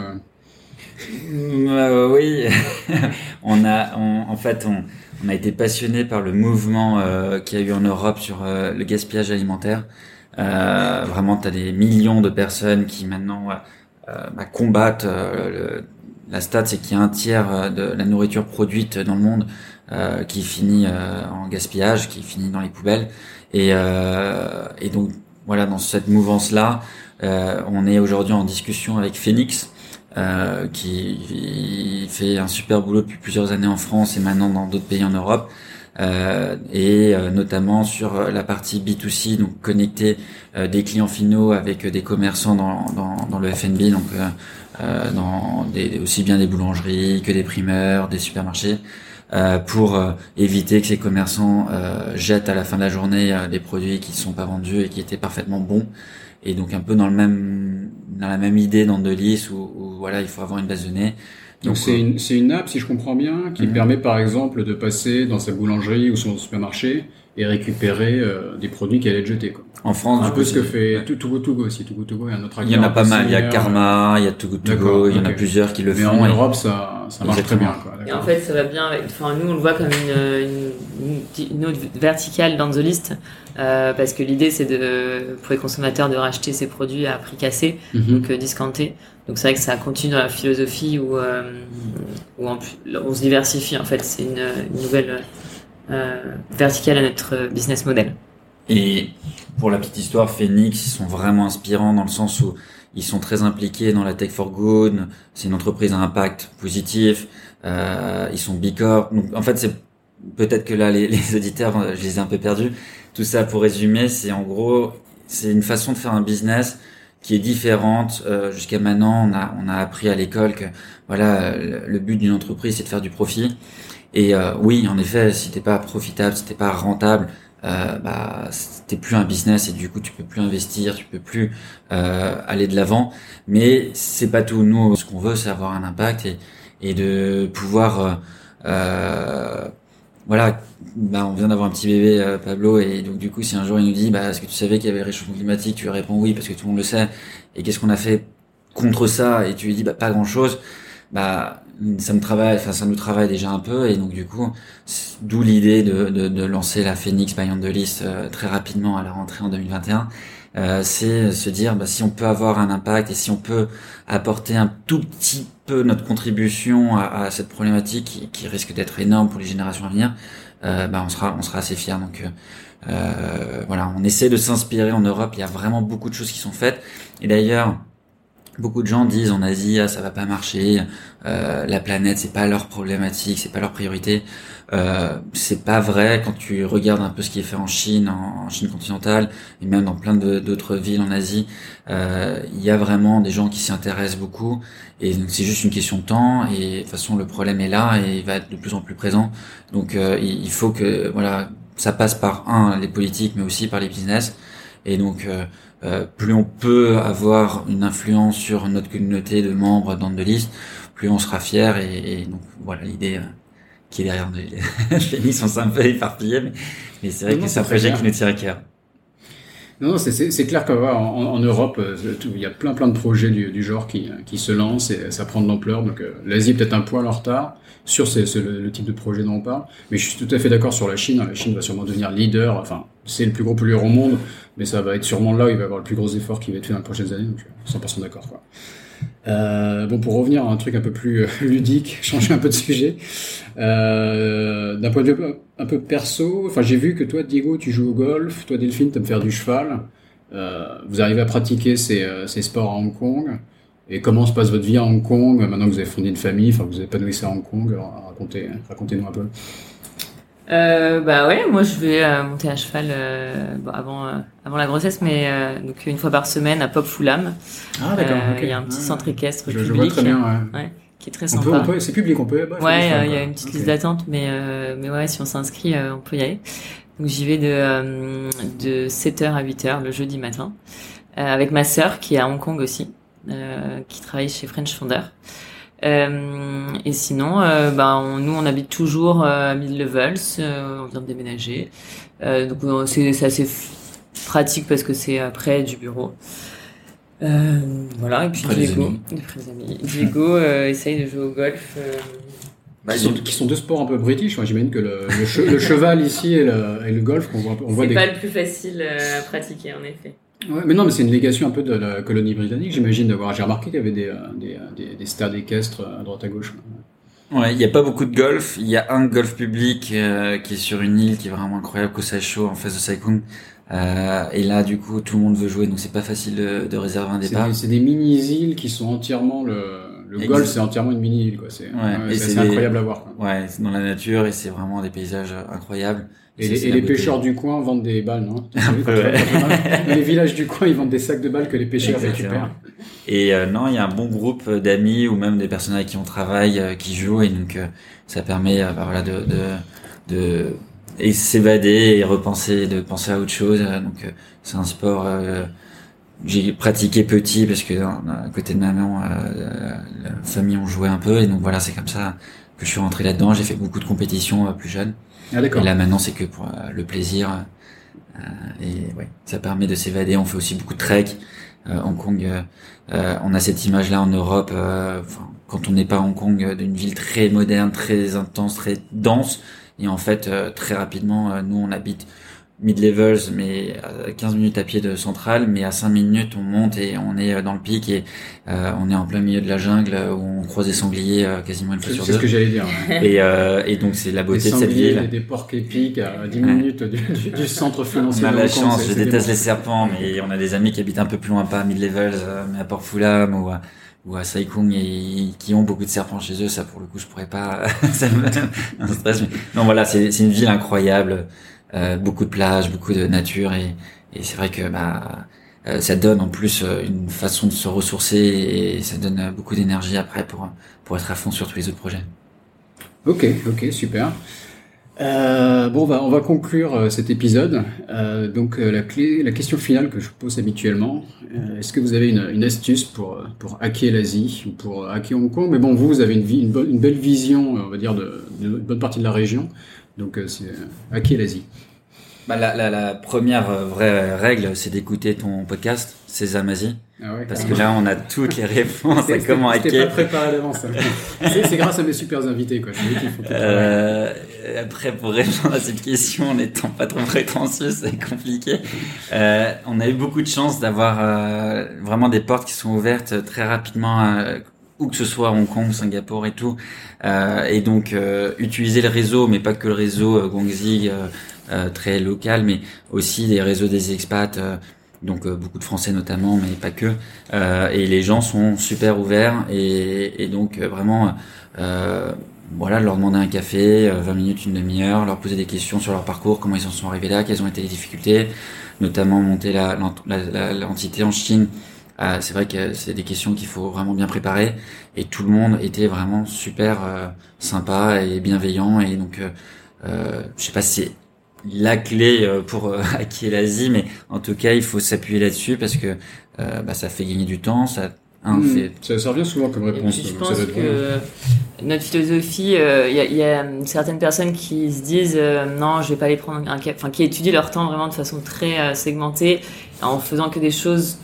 Euh, oui, on a, on- en fait, on, on a été passionné par le mouvement qu'il y a eu en Europe sur le gaspillage alimentaire. Vraiment, tu as des millions de personnes qui maintenant euh, bah, combattent. euh, la stat, c'est qu'il y a un tiers euh, de la nourriture produite dans le monde euh, qui finit euh, en gaspillage, qui finit dans les poubelles. Et, donc, voilà, dans cette mouvance-là, on est aujourd'hui en discussion avec Phoenix, qui fait un super boulot depuis plusieurs années en France et maintenant dans d'autres pays en Europe. Et notamment sur la partie B2C, donc connecter des clients finaux avec des commerçants dans, dans, le F&B, donc euh, dans des, aussi bien des boulangeries que des primeurs, des supermarchés, euh, pour euh, éviter que ces commerçants euh, jettent à la fin de la journée euh, des produits qui ne sont pas vendus et qui étaient parfaitement bons. Et donc un peu dans le même dans la même idée dans Delis où, où voilà il faut avoir une base de données. Donc c'est une, c'est une app, si je comprends bien, qui Mhm. permet par exemple de passer dans sa boulangerie ou son supermarché et récupérer euh, des produits qui allaient être jetés. Quoi. En France, un du peu coup, ce que fait ouais. Togo Togo aussi. Togo Togo est un autre Il y en a pas mal. Il y a. Karma, il y a Too Good To D'accord, Go, il y en a plusieurs qui le Mais font. en et- Europe, ça, ça marche très bien. Quoi, Et en fait, ça va bien. avec- Enfin, nous, on le voit comme une, une, une autre verticale dans The List, euh, parce que l'idée, c'est de pour les consommateurs de racheter ces produits à prix cassé, Mhm. donc euh, discounté. Donc c'est vrai que ça continue dans la philosophie où, euh, où en plus- on se diversifie. En fait, c'est une, une nouvelle euh, verticale à notre euh, business model. Et pour la petite histoire, Phoenix, ils sont vraiment inspirants dans le sens où ils sont très impliqués dans la tech for good. C'est une entreprise à impact positif. Euh, ils sont bicorp. Donc en fait, c'est peut-être que là les, auditeurs, euh, je les ai un peu perdus. Tout ça pour résumer, c'est en gros, c'est une façon de faire un business qui est différente. Euh, Jusqu'à maintenant, on a on a appris à l'école que voilà, le but d'une entreprise, c'est de faire du profit. Et euh, oui, en effet, si t'es pas profitable, si t'es pas rentable, euh, bah t'es plus un business et du coup tu peux plus investir, tu peux plus euh, aller de l'avant. Mais c'est pas tout. Nous, ce qu'on veut, c'est avoir un impact et et de pouvoir euh, euh, voilà, bah, on vient d'avoir un petit bébé, euh, Pablo, et donc du coup, si un jour il nous dit, bah, est-ce que tu savais qu'il y avait réchauffement climatique, tu lui réponds oui, parce que tout le monde le sait, et qu'est-ce qu'on a fait contre ça, et tu lui dis, bah, pas grand-chose, bah, ça me travaille, enfin, ça nous travaille déjà un peu, et donc du coup, d'où l'idée de, de, de lancer la Phoenix by the List euh, très rapidement à la rentrée en 2021. Euh, c'est se dire bah, si on peut avoir un impact et si on peut apporter un tout petit peu notre contribution à, à cette problématique qui, qui risque d'être énorme pour les générations à venir, euh, bah, on sera on sera assez fiers. Donc euh, euh, voilà, on essaie de s'inspirer en Europe. Il y a vraiment beaucoup de choses qui sont faites. Et d'ailleurs, beaucoup de gens disent en Asie ah, ça va pas marcher, euh, la planète c'est pas leur problématique, c'est pas leur priorité. Euh, c'est pas vrai quand tu regardes un peu ce qui est fait en Chine, en, Chine continentale et même dans plein d'autres villes en Asie. euh, Il y a vraiment des gens qui s'y intéressent beaucoup et donc c'est juste une question de temps et de toute façon le problème est là et il va être de plus en plus présent. Donc euh, il il faut que voilà ça passe par un les politiques mais aussi par les business et donc euh, plus on peut avoir une influence sur notre communauté de membres dans de liste, plus on sera fier et, et donc voilà l'idée euh, qui est derrière nous. Phoenix, on s'est un peu éparpillé, mais, mais c'est vrai Non, que c'est un projet qui nous tient à cœur. Non, c'est- clair qu'en en, en Europe, euh, il y a plein plein de projets du, du genre qui, qui se lancent et ça prend de l'ampleur. Donc l'Asie est peut-être un poil en retard sur ces- ce- le, le type de projet dont on parle. Mais je suis tout à fait d'accord sur la Chine. La Chine va sûrement devenir leader. Enfin, c'est le plus gros pollueur au monde, mais ça va être sûrement là où il va y avoir le plus gros effort qui va être fait dans les prochaines années. Donc euh, 100% d'accord. Quoi. Euh, bon, pour revenir à un truc un peu plus euh, ludique, changer un peu de sujet, euh, d'un point de vue un peu perso, enfin j'ai vu que toi, Diego, tu joues au golf, toi, Delphine, tu me faire du cheval. Euh, vous arrivez à pratiquer ces, euh, sports à Hong Kong. Et comment se passe votre vie à Hong Kong maintenant que vous avez fondé une famille, enfin vous épanouissez à Hong Kong Racontez, racontez-nous un peu. Euh, bah ouais, moi je vais euh, monter à cheval euh, bon, avant euh, avant la grossesse, mais euh, donc une fois par semaine à Pop Fulham. Ah Euh, Il y a un petit centre équestre Je, je vois public très bien. Ouais. qui est très On peut, sympa. on peut, c'est public, on peut. bah, Ouais, il y a une petite liste d'attente, mais euh, mais ouais, si on s'inscrit, on peut y aller. Donc j'y vais de euh, de 7h à 8h le jeudi matin euh, avec ma sœur qui est à Hong Kong aussi, euh, qui travaille chez French Fonder. Euh, et sinon, euh, bah, on- nous on habite toujours euh, à Mid Levels, euh, on vient de déménager, euh, donc c'est c'est assez pratique parce que c'est près du bureau. Euh, voilà, et puis Près des Diego, amis. Diego euh, essaye de jouer au golf. euh, Bah, Qui sont, qui sont deux sports un peu british. Moi, j'imagine que le, le, che- le cheval ici et le, et le golf, on voit, on voit C'est des. pas le plus facile à pratiquer, en effet. Ouais, mais non, mais c'est une légation un peu de la colonie britannique, j'imagine. D'avoir, j'ai remarqué qu'il y avait des, euh, des, euh, des, des stades équestres à droite à gauche. Ouais, il n'y a pas beaucoup de golf. Il y a un golf public euh, qui est sur une île qui est vraiment incroyable, Kosacho, en face de Saikung. Euh, et là, du coup, tout le monde veut jouer, donc c'est pas facile de, de réserver un C'est départ. des, c'est des mini-îles qui sont entièrement le, le Exact. golf, c'est entièrement une mini-île, quoi. C'est, Ouais, des- incroyable à voir. Quoi. Ouais, c'est dans la nature et c'est vraiment des paysages euh, incroyables. Et, les, et pêcheurs du coin vendent des balles, non? Ouais. Les villages du coin, ils vendent des sacs de balles que les pêcheurs Exactement. récupèrent. Et euh, non, il y a un bon groupe euh, d'amis ou même des personnes avec qui on travaille euh, qui jouent et donc euh, ça permet euh, bah, voilà de de, de et s'évader et repenser, de penser à autre chose. Euh, Donc euh, c'est un sport euh, j'ai pratiqué petit parce que euh, à côté de maman, euh, la famille on jouait un peu et donc voilà c'est comme ça que je suis rentré là-dedans. J'ai fait beaucoup de compétitions plus jeune. Ah. Et là maintenant, c'est que pour le plaisir. et ouais, ça permet de s'évader. On fait aussi beaucoup de trek. Hong Kong, on a cette image-là en Europe. quand on n'est pas à Hong Kong, d'une ville très moderne, très intense, très dense. Et en fait, très rapidement, nous, on habite mid-levels, mais à 15 minutes à pied de centrale, mais à 5 minutes on monte et on est euh, dans le pic et euh, on est en plein milieu de la jungle où on croise des sangliers euh, quasiment une fois sur deux. C'est ce que j'allais dire. Et, euh, et donc c'est la beauté de cette ville. Et des porcs épiques à 10 minutes du, du, centre financier. On a la chance, je déteste les serpents, mais on a des amis qui habitent un peu plus loin, pas à mid-levels, mais à Port Fulam ou à ou à Saikung et qui ont beaucoup de serpents chez eux, ça pour le coup je pourrais pas, ça me stress. Mais... Non voilà, c'est une ville incroyable. Euh, beaucoup de plages, beaucoup de nature et, et c'est vrai que bah euh, ça donne en plus euh, une façon de se ressourcer et ça donne beaucoup d'énergie après pour pour être à fond sur tous les autres projets. Ok, ok, super. Euh, bon, on va, on va conclure cet épisode. Donc, la, clé, la question finale que je pose habituellement, est-ce que vous avez une, une, astuce pour, pour hacker l'Asie ou pour hacker Hong Kong? Mais bon, vous, vous avez une, une, belle vision, on va dire, de, de, bonne partie de la région. Donc, c'est hacker l'Asie. Bah, la, la, la, première euh, vraie règle, c'est d'écouter ton podcast, Sésame Asie. Ah ouais, parce que là, on a toutes les réponses à comment hacker. pas préparé à l'avance. c'est grâce à mes super invités, quoi. Euh, après, pour répondre à cette question, en n'étant pas trop prétentieux, c'est compliqué. Euh, on a eu beaucoup de chance d'avoir euh, vraiment des portes qui sont ouvertes très rapidement, euh, où que ce soit Hong Kong, Singapour et tout. Euh, et donc, utiliser le réseau, mais pas que le réseau Gongzi euh, très local, mais aussi des réseaux des expats, euh, donc euh, beaucoup de Français notamment, mais pas que. et les gens sont super ouverts et, et donc vraiment, voilà, leur demander un café, 20 minutes, une demi-heure, leur poser des questions sur leur parcours, comment ils en sont arrivés là, quelles ont été les difficultés, notamment monter l'entité la, en Chine. C'est vrai que c'est des questions qu'il faut vraiment bien préparer et tout le monde était vraiment super sympa et bienveillant et donc euh, je sais pas si c'est la clé euh, pour euh, hacker l'Asie, mais en tout cas, il faut s'appuyer là-dessus parce que euh, bah, ça fait gagner du temps, ça Hein, hmm. ça, revient souvent comme réponse. je pense que notre philosophie, il y, y, a certaines personnes qui se disent non, je vais pas aller prendre enfin qui étudient leur temps vraiment de façon très segmentée, en faisant que des choses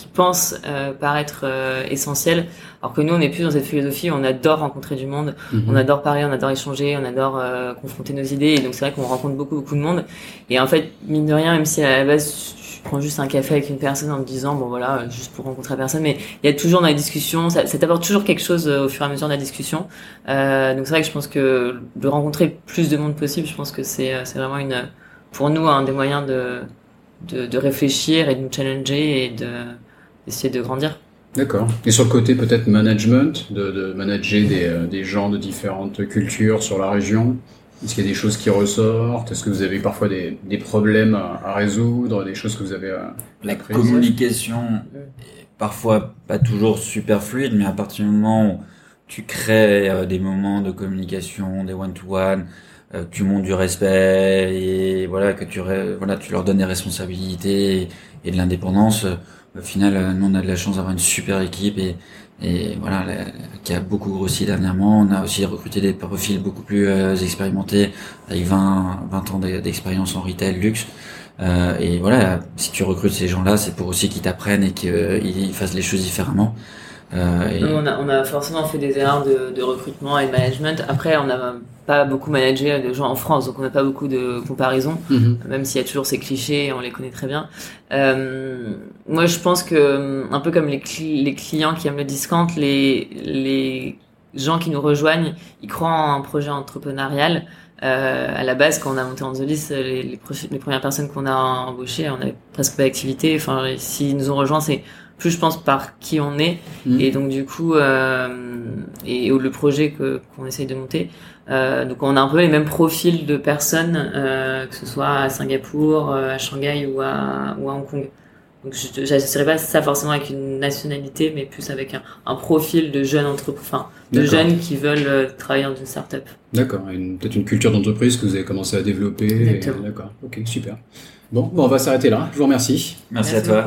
qui pensent paraître essentielles. Alors que nous, on est plus dans cette philosophie, on adore rencontrer du monde, mhm. on adore parler, on adore échanger, on adore euh, confronter nos idées. Et donc c'est vrai qu'on rencontre beaucoup, beaucoup de monde. Et en fait, mine de rien, même si à la base je prends juste un café avec une personne en me disant bon voilà juste pour rencontrer la personne mais il y a toujours dans la discussion ça, ça t'apporte toujours quelque chose euh, au fur et à mesure de la discussion euh, donc c'est vrai que je pense que de rencontrer plus de monde possible je pense que c'est c'est vraiment une pour nous un des moyens de de, de réfléchir et de nous challenger et de d'essayer de grandir. D'accord. Et sur le côté peut-être management, de, de manager des, euh, des, gens de différentes cultures sur la région, est-ce qu'il y a des choses qui ressortent? Est-ce que vous avez parfois des, des problèmes à, résoudre, des choses que vous avez à La communication est parfois pas toujours super fluide, mais à partir du moment où tu crées euh, des moments de communication, des one-to-one, euh, tu montes du respect et voilà que tu voilà tu leur donnes des responsabilités et de l'indépendance au final, euh, nous, on a de la chance d'avoir une super équipe et, voilà, qui a beaucoup grossi dernièrement. On a aussi recruté des profils beaucoup plus euh, expérimentés, avec 20, 20 ans d'expérience en retail luxe. Euh, et voilà, si tu recrutes ces gens-là, c'est pour aussi qu'ils t'apprennent et qu'ils fassent les choses différemment. Euh, on, a, on, a, forcément fait des erreurs de, de, recrutement et de management. Après, on n'a pas beaucoup managé de gens en France, donc on n'a pas beaucoup de comparaisons, mhm. même s'il y a toujours ces clichés, on les connaît très bien. Euh, moi, je pense que, un peu comme les, les clients qui aiment le discount, les, les gens qui nous rejoignent, ils croient en un projet entrepreneurial. Euh, à la base, quand on a monté en les, les, les premières personnes qu'on a embauchées, on avait presque pas d'activité. Enfin, s'ils nous ont rejoints, c'est plus je pense par qui on est. Mm. et donc du coup euh, et, le projet que qu'on essaye de monter. Euh, donc on a un peu les mêmes profils de personnes euh, que ce soit à Singapour à Shanghai ou à ou à Hong Kong. Donc je n'associerais pas ça forcément avec une nationalité mais plus avec un, un profil de jeunes enfin de jeunes qui veulent euh, travailler dans une start-up. D'accord. Peut-être une culture d'entreprise que vous avez commencé à développer d'accord. Ok super. Bon, bon on va s'arrêter là. Je vous remercie. Merci, à toi